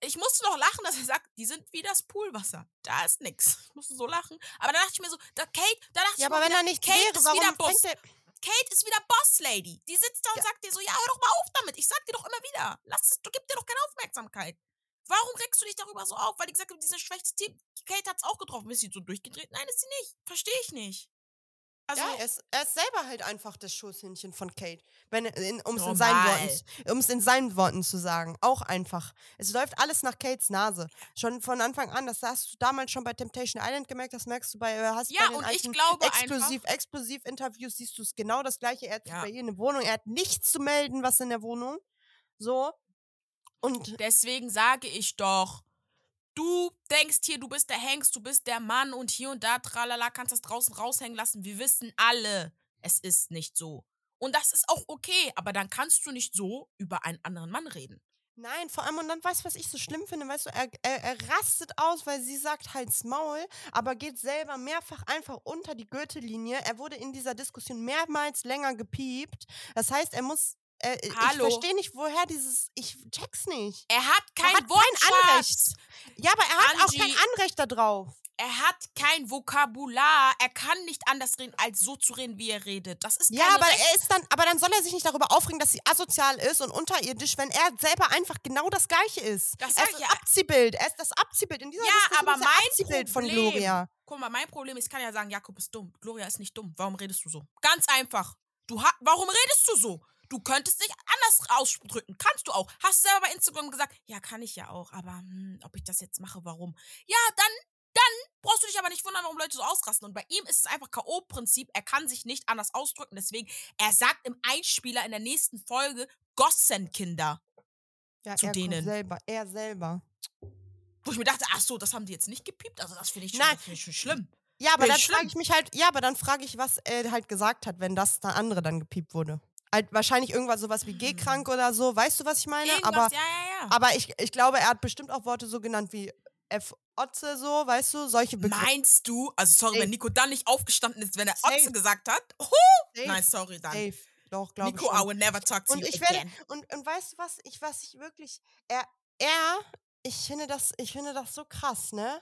ich musste noch lachen, dass er sagt, die sind wie das Poolwasser. Da ist nix. Ich musste so lachen. Aber da dachte ich mir so, da Kate, da dachte Ja, ich mir aber wenn wieder, er nicht Kate wäre, ist warum wieder Boss. er... Kate ist wieder Boss Lady. Die sitzt da und Ja. sagt dir so, ja, hör doch mal auf damit. Ich sag dir doch immer wieder. Lass es, du gib dir doch keine Aufmerksamkeit. Warum regst du dich darüber so auf? Weil die gesagt haben, dieser schwächste Team. Kate hat's auch getroffen. Ist sie so durchgedreht? Nein, ist sie nicht. Verstehe ich nicht. Also, ja, er ist, er ist selber halt einfach das Schoßhündchen von Kate. Wenn, um es in seinen. Worten, um's in seinen Worten zu sagen. Auch einfach. Es läuft alles nach Kates Nase. Schon von Anfang an. Das hast du damals schon bei Temptation Island gemerkt. Das merkst du bei, äh, hast Ja, bei den und ich glaube explosiv, explosiv Interviews siehst du es genau das gleiche. Er hat Ja. bei ihr in der Wohnung. Er hat nichts zu melden, was in der Wohnung. So, Und Deswegen sage ich doch, du denkst hier, du bist der Hengst, du bist der Mann und hier und da, tralala, kannst das draußen raushängen lassen. Wir wissen alle, es ist nicht so. Und das ist auch okay, aber dann kannst du nicht so über einen anderen Mann reden. Nein, vor allem, und dann weißt du, was ich so schlimm finde, weißt du, er, er, er rastet aus, weil sie sagt halt's Maul, aber geht selber mehrfach einfach unter die Gürtellinie. Er wurde in dieser Diskussion mehrmals länger gepiept. Das heißt, er muss. Äh, Hallo? Ich verstehe nicht, woher dieses. Ich check's nicht. Er hat kein hat kein Wortschatz. Ja, aber er hat auch Angie- kein Anrecht darauf. Er hat kein Vokabular. Er kann nicht anders reden, als so zu reden, wie er redet. Das ist Ja, aber Recht- er ist dann, aber dann soll er sich nicht darüber aufregen, dass sie asozial ist und unterirdisch, wenn er selber einfach genau das Gleiche ist. Das er ist ich das ja. Abziehbild. Er ist das Abziehbild in dieser Ja, aber er mein Abziehbild von Problem- Gloria. Guck mal, mein Problem ist, ich kann ja sagen, Jakob ist dumm. Gloria ist nicht dumm. Warum redest du so? Ganz einfach. Du ha Warum redest du so? Du könntest dich anders ausdrücken. Kannst du auch. Hast du selber bei Instagram gesagt, ja, kann ich ja auch, aber hm, ob ich das jetzt mache, warum? Ja, dann, dann brauchst du dich aber nicht wundern, warum Leute so ausrasten. Und bei ihm ist es einfach K.O.-Prinzip. Er kann sich nicht anders ausdrücken. Deswegen, er sagt im Einspieler in der nächsten Folge Gossenkinder. Ja, zu er denen. selber, er selber. Wo ich mir dachte, ach so, das haben die jetzt nicht gepiept. Also das finde ich, schon- find ich schon schlimm. Ja, aber dann frage ich mich halt, ja, aber dann frage ich, was er halt gesagt hat, wenn das der andere dann gepiept wurde. Halt wahrscheinlich irgendwas sowas wie G-krank oder so. Weißt du, was ich meine? Irgendwas, Aber, ja, ja, ja. aber ich, ich glaube, er hat bestimmt auch Worte so genannt wie F-Otze so, weißt du, solche Begriffe. Meinst du, also sorry, Safe. wenn Nico dann nicht aufgestanden ist, wenn er Safe. Otze gesagt hat? Oh, nein, sorry dann. safe. Doch, glaube ich Nico, schon. I will never talk to Und you ich werde, again. und, und weißt du was, ich, was ich wirklich, er, er, ich finde das, ich finde das so krass, ne?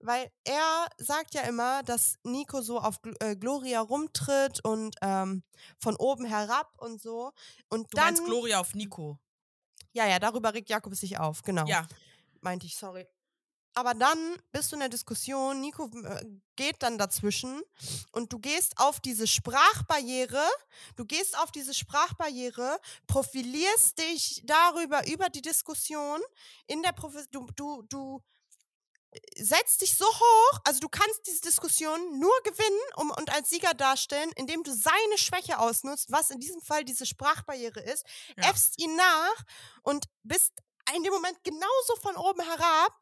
Weil er sagt ja immer, dass Nico so auf äh, Gloria rumtritt und ähm, von oben herab und so. Und Du dann, meinst Gloria auf Nico. ja, ja, darüber regt Jakob sich auf, genau. Ja. Meinte ich, sorry. Aber dann bist du in der Diskussion, Nico äh, geht dann dazwischen und du gehst auf diese Sprachbarriere, du gehst auf diese Sprachbarriere, profilierst dich darüber, über die Diskussion, in der Profi du, du, du setzt dich so hoch, also du kannst diese Diskussion nur gewinnen um, und als Sieger darstellen, indem du seine Schwäche ausnutzt, was in diesem Fall diese Sprachbarriere ist, Ja. äffst ihn nach und bist in dem Moment genauso von oben herab.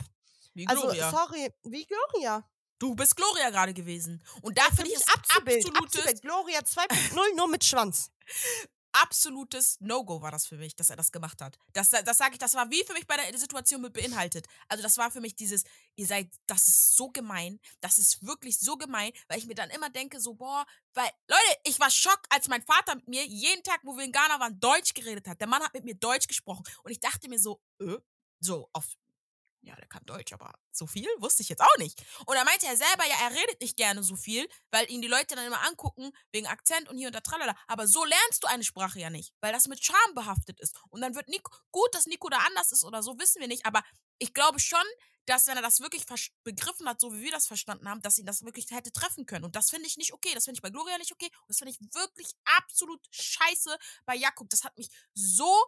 Wie Also, Gloria. sorry, wie Gloria. du bist Gloria gerade gewesen. Und da finde ich es absolutes, Abziehbild. Gloria 2.0 nur mit Schwanz. absolutes No-Go war das für mich, dass er das gemacht hat. Das, das sage ich, das war wie für mich bei der Situation mit beinhaltet. Also das war für mich dieses, ihr seid, das ist so gemein, das ist wirklich so gemein, weil ich mir dann immer denke, so, boah, weil, Leute, ich war schock, als mein Vater mit mir jeden Tag, wo wir in Ghana waren, Deutsch geredet hat. Der Mann hat mit mir Deutsch gesprochen. Und ich dachte mir so, äh, so auf ja, der kann Deutsch, aber so viel wusste ich jetzt auch nicht. Und er meinte er selber, ja, er redet nicht gerne so viel, weil ihn die Leute dann immer angucken, wegen Akzent und hier und da tralala. Aber so lernst du eine Sprache ja nicht, weil das mit Charme behaftet ist. Und dann wird Nico, gut, dass Nico da anders ist oder so, wissen wir nicht, aber ich glaube schon, dass wenn er das wirklich begriffen hat, so wie wir das verstanden haben, dass ihn das wirklich hätte treffen können. Und das finde ich nicht okay. Das finde ich bei Gloria nicht okay. Und das finde ich wirklich absolut scheiße bei Jakob. Das hat mich so.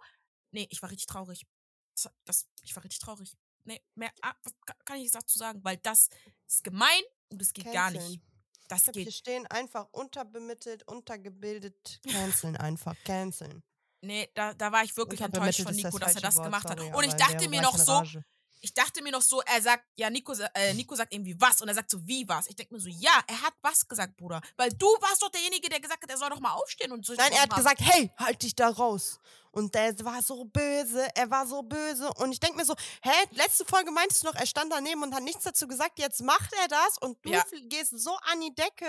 Nee, ich war richtig traurig. Das, das, ich war richtig traurig. Nee, mehr kann ich dazu sagen? Weil das ist gemein und es geht gar nicht. Canceln. Das Ich hab hier geht. stehen einfach unterbemittelt, untergebildet, canceln einfach, canceln. Nee, da, da war ich wirklich enttäuscht von Nico, das dass er das Wort, gemacht hat. sorry, Und ich dachte mir noch so, ich dachte mir noch so, er sagt, ja, Nico, äh, Nico sagt irgendwie was und er sagt so, wie was? Ich denke mir so, ja, er hat was gesagt, Bruder. Weil du warst doch derjenige, der gesagt hat, er soll doch mal aufstehen und so. Nein, er hat gesagt, hey, halt dich da raus. Und der war so böse, er war so böse. Und ich denke mir so, hä, letzte Folge meinst du noch, er stand daneben und hat nichts dazu gesagt, jetzt macht er das und du Ja. gehst so an die Decke.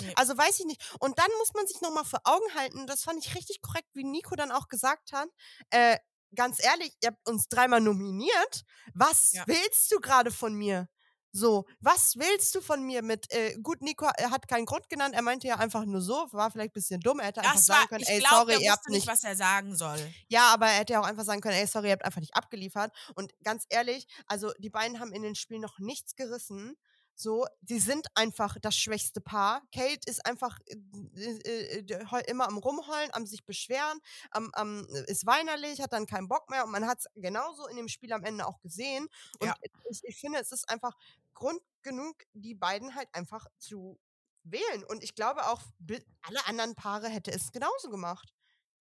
Nee. Also weiß ich nicht. Und dann muss man sich nochmal vor Augen halten, das fand ich richtig korrekt, wie Nico dann auch gesagt hat, äh, ganz ehrlich, ihr habt uns dreimal nominiert. Was Ja. willst du gerade von mir? So, was willst du von mir mit, äh, gut, Nico er hat keinen Grund genannt, er meinte ja einfach nur so, war vielleicht ein bisschen dumm, er hätte einfach Das sagen war, können, ich ey, glaube, sorry, er ihr habt nicht, was er sagen soll. ja, aber er hätte ja auch einfach sagen können, ey, sorry, ihr habt einfach nicht abgeliefert. Und ganz ehrlich, also die beiden haben in den Spielen noch nichts gerissen. So, die sind einfach das schwächste Paar. Kate ist einfach äh, äh, äh, immer am Rumheulen, am sich beschweren, am, am, ist weinerlich, hat dann keinen Bock mehr und man hat es genauso in dem Spiel am Ende auch gesehen. Und Ja. ich, ich finde, es ist einfach Grund genug, die beiden halt einfach zu wählen. Und ich glaube auch, alle anderen Paare hätte es genauso gemacht.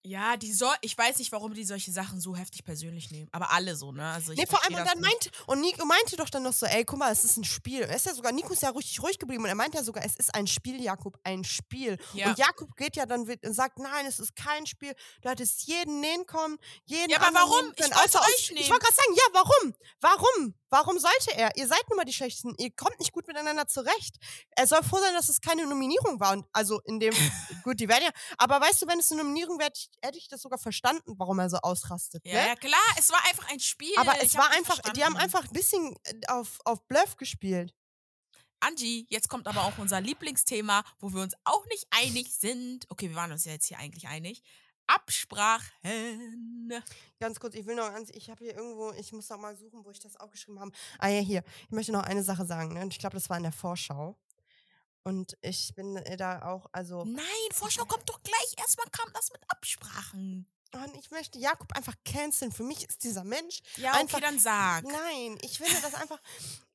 Ja, die soll, ich weiß nicht, warum die solche Sachen so heftig persönlich nehmen. Aber alle so, ne? Also ich Nee, vor allem, und dann meinte, und Nico meinte doch dann noch so, ey, guck mal, es ist ein Spiel. Er ist ja sogar, Nico ist ja richtig ruhig geblieben und er meinte ja sogar, es ist ein Spiel, Jakob, ein Spiel. Ja. Und Jakob geht ja dann und sagt, nein, es ist kein Spiel. Du hattest jeden nähen kommen, jeden Ja, aber warum? Ich wollte euch nehmen. Ich wollte gerade sagen, ja, warum? Warum? Warum sollte er? Ihr seid nun mal die Schlechtesten. Ihr kommt nicht gut miteinander zurecht. Er soll froh sein, dass es keine Nominierung war. Und also in dem, gut, die werden ja, aber weißt du, wenn es eine Nominierung wäre, hätte ich- ich das sogar verstanden, warum er so ausrastet. Ja, ne? ja, klar, es war einfach ein Spiel. Aber Ich es hab war einfach, die haben einfach ein bisschen äh, auf, auf Bluff gespielt. Angie, jetzt kommt aber auch unser Lieblingsthema, wo wir uns auch nicht einig sind. Okay, wir waren uns ja jetzt hier eigentlich einig. Absprachen. Ganz kurz, ich will noch ganz, ich habe hier irgendwo, ich muss noch mal suchen, wo ich das aufgeschrieben habe. Ah ja, hier. Ich möchte noch eine Sache sagen. Ne? Und ich glaube, das war in der Vorschau. Und ich bin äh, da auch, also, Nein, Vorschau kommt doch gleich. Erstmal kam das mit Absprachen. und ich möchte Jakob einfach canceln. Für mich ist dieser Mensch Ja, Einfach- okay, dann sag. Nein, ich finde das einfach.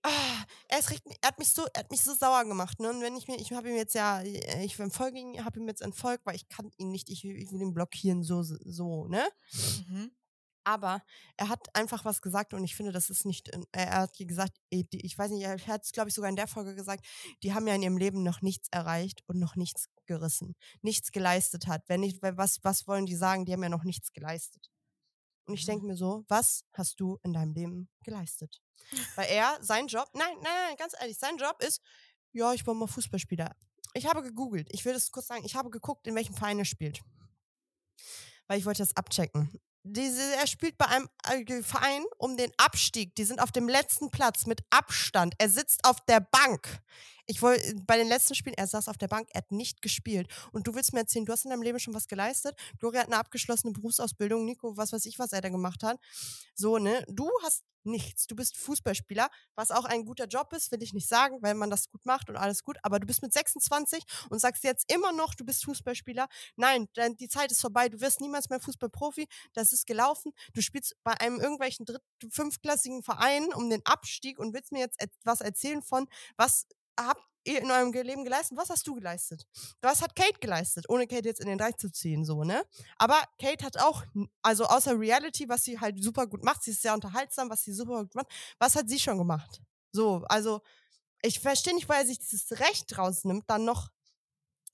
Ah, er, richtig, er, hat mich so, er hat mich so sauer gemacht. Ne? Und wenn ich mir, ich habe ihm jetzt ja, äh, ich entfolge ihn, habe ihm jetzt entfolgt, weil ich kann ihn nicht, ich, ich will ihn blockieren, so, so, ne? Mhm. Aber er hat einfach was gesagt und ich finde, das ist nicht, in- er hat gesagt, die- ich weiß nicht, er hat es, glaube ich, sogar in der Folge gesagt, die haben ja in ihrem Leben noch nichts erreicht und noch nichts gerissen, nichts geleistet hat. Wenn nicht, was, was wollen die sagen? Die haben ja noch nichts geleistet. Und ich Mhm. denke mir so, was hast du in deinem Leben geleistet? Weil er, sein Job, nein, nein, nein, ganz ehrlich, sein Job ist, ja, ich war mal Fußballspieler. Ich habe gegoogelt, ich will das kurz sagen, ich habe geguckt, in welchem Verein er spielt. Weil ich wollte das abchecken. Diese, er spielt bei einem äh, Verein um den Abstieg. Die sind auf dem letzten Platz mit Abstand. Er sitzt auf der Bank. Ich wollte bei den letzten Spielen, er saß auf der Bank, er hat nicht gespielt. Und du willst mir erzählen, du hast in deinem Leben schon was geleistet. Gloria hat eine abgeschlossene Berufsausbildung. Nico, was weiß ich, was er da gemacht hat. So, ne? Du hast nichts. Du bist Fußballspieler, was auch ein guter Job ist, will ich nicht sagen, weil man das gut macht und alles gut. Aber du bist mit 26 und sagst jetzt immer noch, du bist Fußballspieler. Nein, die Zeit ist vorbei. Du wirst niemals mehr Fußballprofi. Das ist gelaufen. Du spielst bei einem irgendwelchen dritt-, fünfklassigen Verein um den Abstieg und willst mir jetzt etwas erzählen von, was habt ihr in eurem Leben geleistet? Was hast du geleistet? Was hat Kate geleistet? Ohne Kate jetzt in den Dreieck zu ziehen, so, ne? Aber Kate hat auch, also außer Reality, was sie halt super gut macht, sie ist sehr unterhaltsam, was sie super gut macht, was hat sie schon gemacht? So, also, ich verstehe nicht, weil er sich dieses Recht rausnimmt, dann noch,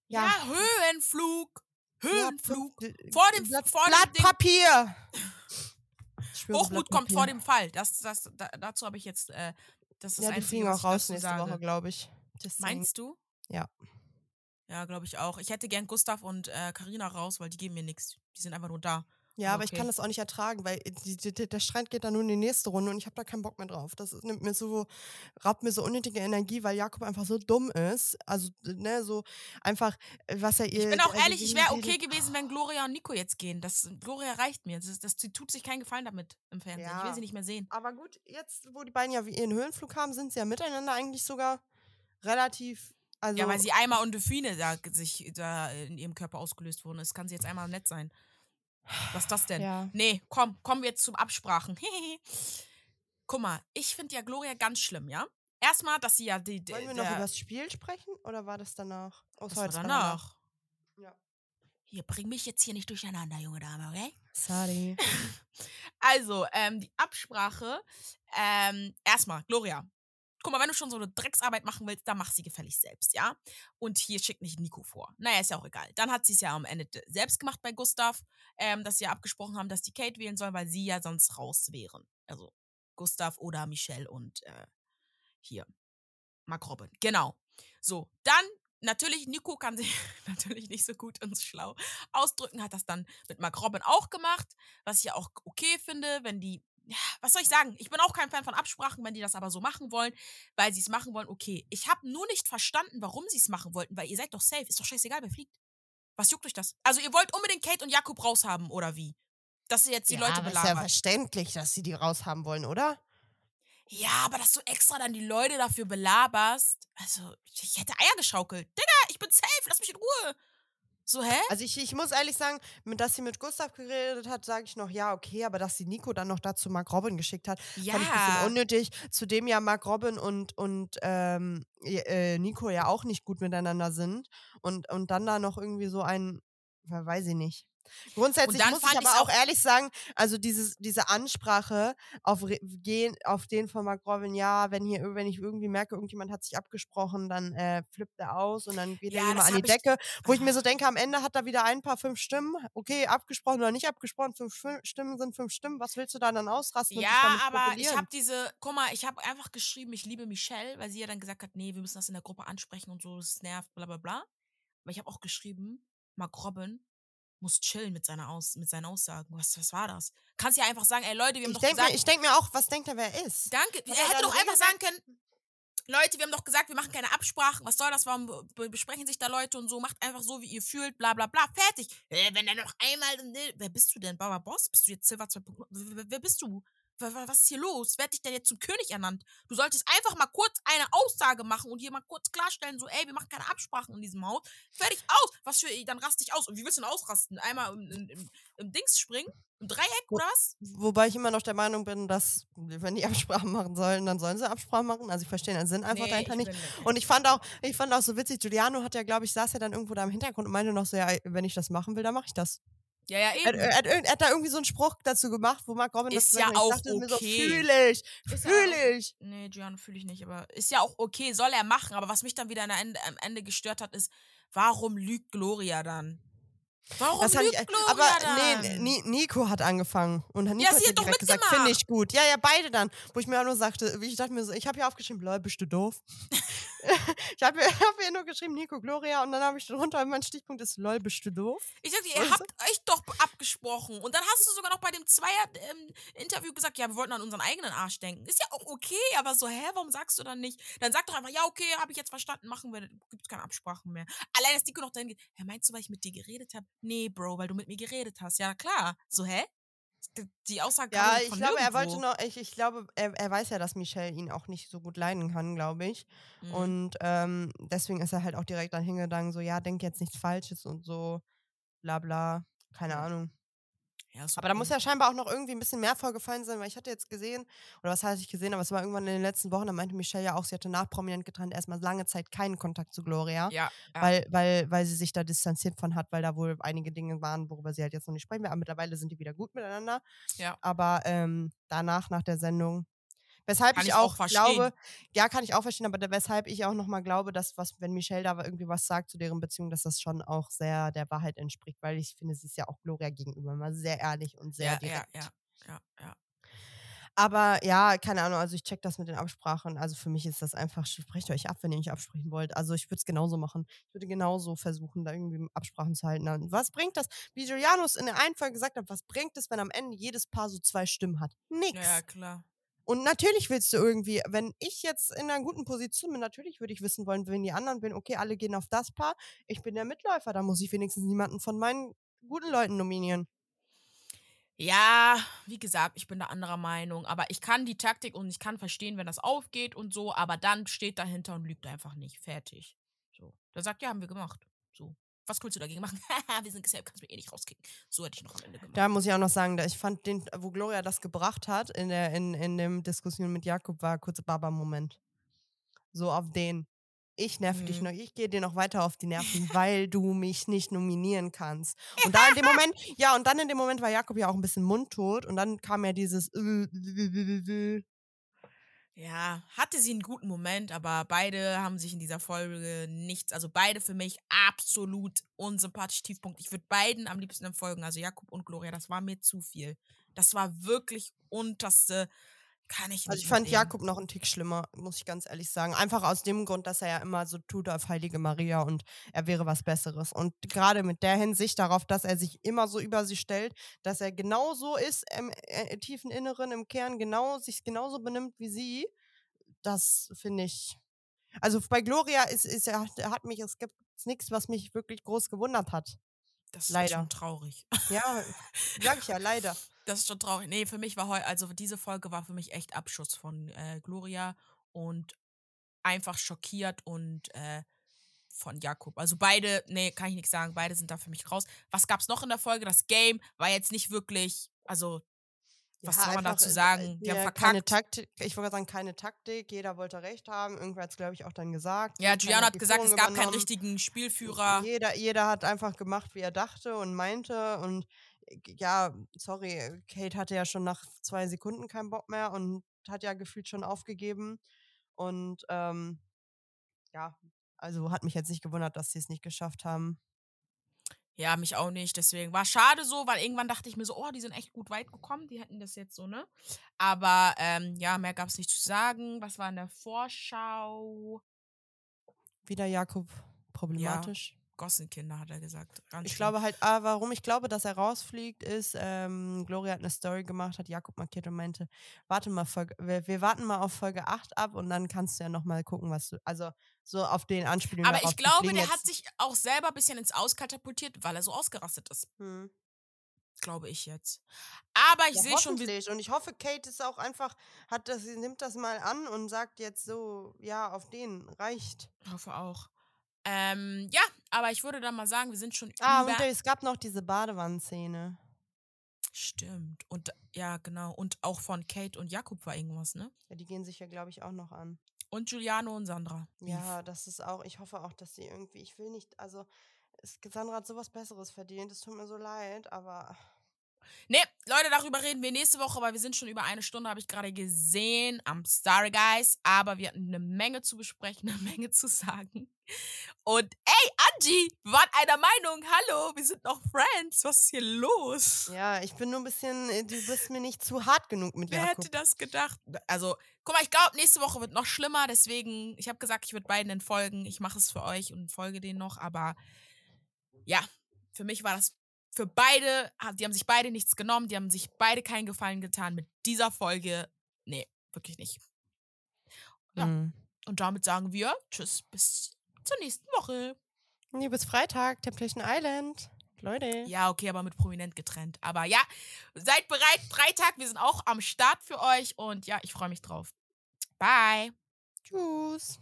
Ja, ja, Höhenflug. Höhenflug. Vor dem- Blatt, vor dem Blatt Ding- Papier. Schwöre, Hochmut kommt vor dem Fall. Das, das, da, dazu habe ich jetzt. Äh, das ist Ja, das die fliegen auch raus nächste. Woche, glaube ich. Saying. Meinst du? Ja. Ja, glaube ich auch. Ich hätte gern Gustav und äh, Carina raus, weil die geben mir nichts. Die sind einfach nur da. Ja, Aber aber ich okay. kann das auch nicht ertragen, weil die, die, die, der Streit geht dann nur in die nächste Runde und ich habe da keinen Bock mehr drauf. Das nimmt mir so, raubt mir so unnötige Energie, weil Jakob einfach so dumm ist. Also, ne, so einfach, äh, was er ihr. Ich bin auch also ehrlich, ich wäre okay gewesen, wenn Gloria und Nico jetzt gehen. Das, Gloria reicht mir. Das, das, sie tut sich keinen Gefallen damit im Fernsehen. Ich will Ja. sie nicht mehr sehen. Aber gut, jetzt, wo die beiden ja wie ihren Höhenflug haben, sind sie ja miteinander eigentlich sogar relativ. Also, ja, weil sie einmal Endorphine da sich da in ihrem Körper ausgelöst wurden ist, kann sie jetzt einmal nett sein. Was ist das denn? Ja. Nee, komm, kommen wir jetzt zum Absprachen. Guck mal, ich finde ja Gloria ganz schlimm, ja? Erstmal, dass sie ja die. die Wollen wir noch über das Spiel sprechen oder war das danach? Oh, das war danach. Ja. Hier, bring mich jetzt hier nicht durcheinander, junge Dame, okay? Sorry. Also, ähm, die Absprache. Ähm, erstmal, Gloria. Guck mal, wenn du schon so eine Drecksarbeit machen willst, dann mach sie gefällig selbst, ja? Und hier schickt nicht Nico vor. Naja, ist ja auch egal. Dann hat sie es ja am Ende selbst gemacht bei Gustav, ähm, dass sie ja abgesprochen haben, dass die Kate wählen soll, weil sie ja sonst raus wären. Also Gustav oder Michelle und äh, hier Mark Robin. Genau. So, dann natürlich, Nico kann sich natürlich nicht so gut und schlau ausdrücken, hat das dann mit Mark Robin auch gemacht, was ich ja auch okay finde, wenn die, was soll ich sagen? Ich bin auch kein Fan von Absprachen, wenn die das aber so machen wollen, weil sie es machen wollen, okay. Ich habe nur nicht verstanden, warum sie es machen wollten, weil ihr seid doch safe, ist doch scheißegal, wer fliegt. Was juckt euch das? Also ihr wollt unbedingt Kate und Jakob raushaben, oder wie? Dass sie jetzt die ja, Leute aber ist ja verständlich, dass sie die raushaben wollen, oder? Ja, aber dass du extra dann die Leute dafür belaberst. Also, ich hätte Eier geschaukelt. Digga, ich bin safe, lass mich in Ruhe. So, hä? Also ich, ich muss ehrlich sagen, dass sie mit Gustav geredet hat, sage ich noch, ja, okay, aber dass sie Nico dann noch dazu Mark Robin geschickt hat, fand ich ein bisschen unnötig. Zudem ja Mark Robin und, und ähm, äh, Nico ja auch nicht gut miteinander sind. Und, und dann da noch irgendwie so ein, weiß ich nicht. Grundsätzlich muss ich aber auch auch- ehrlich sagen, also dieses, diese Ansprache auf, gehen, auf den von Mark Robin, ja, wenn hier, wenn ich irgendwie merke, irgendjemand hat sich abgesprochen, dann äh, flippt er aus und dann geht Ja, er immer an die Decke, wo ich mir so denke, am Ende hat er wieder ein paar fünf Stimmen, okay, abgesprochen oder nicht abgesprochen, fünf Fü- Stimmen sind fünf Stimmen, was willst du da dann ausrasten Ja, aber ich habe diese, guck mal, ich habe einfach geschrieben, ich liebe Michelle, weil sie ja dann gesagt hat, nee, wir müssen das in der Gruppe ansprechen und so, das nervt, bla bla bla. Aber ich habe auch geschrieben, Mark Robin muss chillen mit, seiner Aus mit seinen Aussagen. Was, was war das? Kannst ja einfach sagen, ey Leute, wir haben Ich doch denke gesagt, mir, ich denk mir auch, was denkt er, wer er ist? danke. Hat Er hätte doch einfach sagen können, Leute, wir haben doch gesagt, wir machen keine Absprachen. Was soll das? Warum be- besprechen sich da Leute und so? Macht einfach so, wie ihr fühlt, bla bla bla. Fertig. Äh, wenn er noch einmal. Ne, wer bist du denn? Baba Boss? Bist du jetzt Silver 2.0? Wer, wer bist du? Wa- wa- Was ist hier los? Wer hat dich denn jetzt zum König ernannt? Du solltest einfach mal kurz eine Aussage machen und hier mal kurz klarstellen, so, ey, wir machen keine Absprachen in diesem Haus. Fertig aus. Was für, dann raste ich aus. Und wie willst du denn ausrasten? Einmal im, im, im, im Dings springen? Im Dreieck oder was? Wobei ich immer noch der Meinung bin, dass, wenn die Absprachen machen sollen, dann sollen sie Absprachen machen. Also ich verstehe den Sinn einfach Nee, dahinter ich nicht. Und ich fand auch, ich fand auch so witzig, Giuliano hat ja, glaube ich, saß ja dann irgendwo da im Hintergrund und meinte noch so, ja, wenn ich das machen will, dann mache ich das. Ja, ja, Er, eben. er, hat, irgend- er hat da irgendwie so einen Spruch dazu gemacht, wo Mark Robin Ist das ja auch dachte mir so, okay. fühle ich, fühle ich. Nee, Gianno fühle ich nicht, aber ist ja auch okay, soll er machen. Aber was mich dann wieder am Ende, am Ende gestört hat, ist, warum lügt Gloria dann? Warum Das hat lügt ich, Gloria aber dann? nee, Ni- Nico hat angefangen und Nico Ja, hat hat doch direkt gesagt, finde ich gut. Ja, ja, beide dann. Wo ich mir auch nur sagte, wie ich dachte mir so, ich habe hier aufgeschrieben, lol, bist du doof? ich habe mir, hab mir nur geschrieben, Nico, Gloria und dann habe ich drunter, mein Stichpunkt ist, lol, bist du doof? Ich sagte, Was ihr habt euch doch abgesprochen. Und dann hast du sogar noch bei dem Zweier-Interview gesagt, ja, wir wollten an unseren eigenen Arsch denken. Ist ja auch okay, aber so, hä, warum sagst du dann nicht? Dann sag doch einfach, ja, okay, habe ich jetzt verstanden, machen wir, gibt's keine Absprachen mehr. Allein, dass Nico noch dahin geht, hä, meinst du, weil ich mit dir geredet habe? Nee, Bro, weil du mit mir geredet hast. Ja, klar. So, hä? Die- Aussage Ja, ich glaube, er nirgendwo. wollte noch, ich, ich glaube, er, er weiß ja, dass Michelle ihn auch nicht so gut leiden kann, glaube ich. Mhm. Und ähm, deswegen ist er halt auch direkt dann hingegangen, so, ja, denk jetzt nichts Falsches und so, bla bla, keine Ja. Ahnung. Ja, Aber da muss ja scheinbar auch noch irgendwie ein bisschen mehr vorgefallen sein, weil ich hatte jetzt gesehen, oder was heißt ich gesehen, aber es war irgendwann in den letzten Wochen, da meinte Michelle ja auch, sie hatte nach prominent getrennt erstmal lange Zeit keinen Kontakt zu Gloria, Ja, ja. weil, weil, weil sie sich da distanziert von hat, weil da wohl einige Dinge waren, worüber sie halt jetzt noch nicht sprechen will. Aber mittlerweile sind die wieder gut miteinander. Ja. Aber ähm, danach, nach der Sendung, weshalb Kann ich auch auch, glaube, ja, kann ich auch verstehen, aber weshalb ich auch nochmal glaube, dass was, wenn Michelle da irgendwie was sagt zu deren Beziehung, dass das schon auch sehr der Wahrheit entspricht, weil ich finde, sie ist ja auch Gloria gegenüber immer sehr ehrlich und sehr ja, direkt. ja, ja, ja, ja. Aber ja, keine Ahnung, also ich check das mit den Absprachen. Also für mich ist das einfach, sprecht euch ab, wenn ihr nicht absprechen wollt. Also ich würde es genauso machen. Ich würde genauso versuchen, da irgendwie Absprachen zu halten. Und was bringt das? Wie Julianus in der einen Folge gesagt hat, was bringt es, wenn am Ende jedes Paar so zwei Stimmen hat? Nix. Ja, klar. Und natürlich willst du irgendwie, wenn ich jetzt in einer guten Position bin, natürlich würde ich wissen wollen, wenn die anderen bin, okay, alle gehen auf das Paar, ich bin der Mitläufer, da muss ich wenigstens niemanden von meinen guten Leuten nominieren. Ja, wie gesagt, ich bin da anderer Meinung. Aber ich kann die Taktik und ich kann verstehen, wenn das aufgeht und so, aber dann steht dahinter und lügt einfach nicht. Fertig. So. Der sagt, ja, haben wir gemacht. So. Was willst du dagegen machen? Haha, wir sind gesellt, kannst mir eh nicht rauskicken. So hätte ich noch am Ende gemacht. Da muss ich auch noch sagen, ich fand den, wo Gloria das gebracht hat, in der, in, in dem Diskussion mit Jakob, war kurz Baba-Moment. So auf den. Ich nerv dich Mhm. noch, ich gehe dir noch weiter auf die Nerven, weil du mich nicht nominieren kannst. Und da in dem Moment, ja, und dann in dem Moment war Jakob ja auch ein bisschen mundtot und dann kam ja dieses äh, Ja, hatte sie einen guten Moment, aber beide haben sich in dieser Folge nichts, also beide für mich absolut unsympathisch Tiefpunkt. Ich würde beiden am liebsten folgen, also Jakob und Gloria, das war mir zu viel. Das war wirklich unterste, kann ich nicht. Also ich fand dem. Jakob noch einen Tick schlimmer, muss ich ganz ehrlich sagen. Einfach aus dem Grund, dass er ja immer so tut auf Heilige Maria und er wäre was Besseres. Und gerade mit der Hinsicht darauf, dass er sich immer so über sie stellt, dass er genauso ist im äh, tiefen Inneren, im Kern, genau, sich genauso benimmt wie sie, das finde ich. Also bei Gloria ist, ist hat, er hat mich, es gibt nichts, was mich wirklich groß gewundert hat. Das ist leider. schon traurig. Ja, sag ich ja, leider. Das ist schon traurig. Nee, für mich war heute, also diese Folge war für mich echt Abschuss von äh, Gloria und einfach schockiert und äh, von Jakob. Also beide, nee, kann ich nichts sagen, beide sind da für mich raus. Was gab's noch in der Folge? Das Game war jetzt nicht wirklich, also Was Ja, soll man dazu äh, sagen? Die haben ja, keine verkackt. Taktik. Ich wollte sagen, keine Taktik. Jeder wollte Recht haben. Irgendwer hat es, glaube ich, auch dann gesagt. Ja, Giuliano hat gesagt, es gab keinen richtigen Spielführer. Jeder, jeder hat einfach gemacht, wie er dachte und meinte. Und äh, ja, sorry, Kate hatte ja schon nach zwei Sekunden keinen Bock mehr und hat ja gefühlt schon aufgegeben. Und ähm, ja, also hat mich jetzt nicht gewundert, dass sie es nicht geschafft haben. Ja, mich auch nicht. Deswegen war schade so, weil irgendwann dachte ich mir so, oh, die sind echt gut weit gekommen. Die hätten das jetzt so, ne? Aber ähm, ja, mehr gab es nicht zu sagen. Was war in der Vorschau? Wieder Jakob problematisch. Gossenkinder, hat er gesagt. Ganz Ich schlimm. glaube halt, ah, warum ich glaube, dass er rausfliegt, ist, ähm, Gloria hat eine Story gemacht, hat Jakob markiert und meinte, warte mal, Folge, wir, wir warten mal auf Folge 8 ab und dann kannst du ja nochmal gucken, was du, also so auf den Anspielungen Aber ich glaube, der jetzt- hat sich auch selber ein bisschen ins Auskatapultiert, weil er so ausgerastet ist. Hm. Glaube ich jetzt. Aber ich Ja, sehe schon. Und ich hoffe, Kate ist auch einfach, hat das, sie nimmt das mal an und sagt jetzt so, ja, auf den reicht. Ich hoffe auch. Ähm, ja, aber ich würde dann mal sagen, wir sind schon Ah, über. und es gab noch diese Badewannenszene. Stimmt. Und ja, genau. Und auch von Kate und Jakob war irgendwas, ne? Ja, die gehen sich ja, glaube ich, auch noch an. Und Giuliano und Sandra. Ja, das ist auch, ich hoffe auch, dass sie irgendwie, ich will nicht, also Sandra hat sowas Besseres verdient, es tut mir so leid, aber Nee, Leute, darüber reden wir nächste Woche, weil wir sind schon über eine Stunde, habe ich gerade gesehen. I'm sorry, guys. Aber wir hatten eine Menge zu besprechen, eine Menge zu sagen. Und ey, Angie, wir waren einer Meinung. Hallo, wir sind noch Friends. Was ist hier los? ja, ich bin nur ein bisschen, äh, du bist mir nicht zu hart genug mit Wer Jakob. hätte das gedacht? Also, guck mal, ich glaube, nächste Woche wird noch schlimmer. Deswegen, ich habe gesagt, ich würde beiden entfolgen. Ich mache es für euch und folge denen noch. Aber ja, für mich war das für beide, die haben sich beide nichts genommen. Die haben sich beide keinen Gefallen getan mit dieser Folge. Nee, wirklich nicht. Ja. Mhm. Und damit sagen wir Tschüss, bis zur nächsten Woche. Nee, bis Freitag, Temptation Island. Leute. Ja, okay, aber mit prominent getrennt. Aber ja, seid bereit. Freitag, wir sind auch am Start für euch. Und ja, ich freue mich drauf. Bye. Tschüss.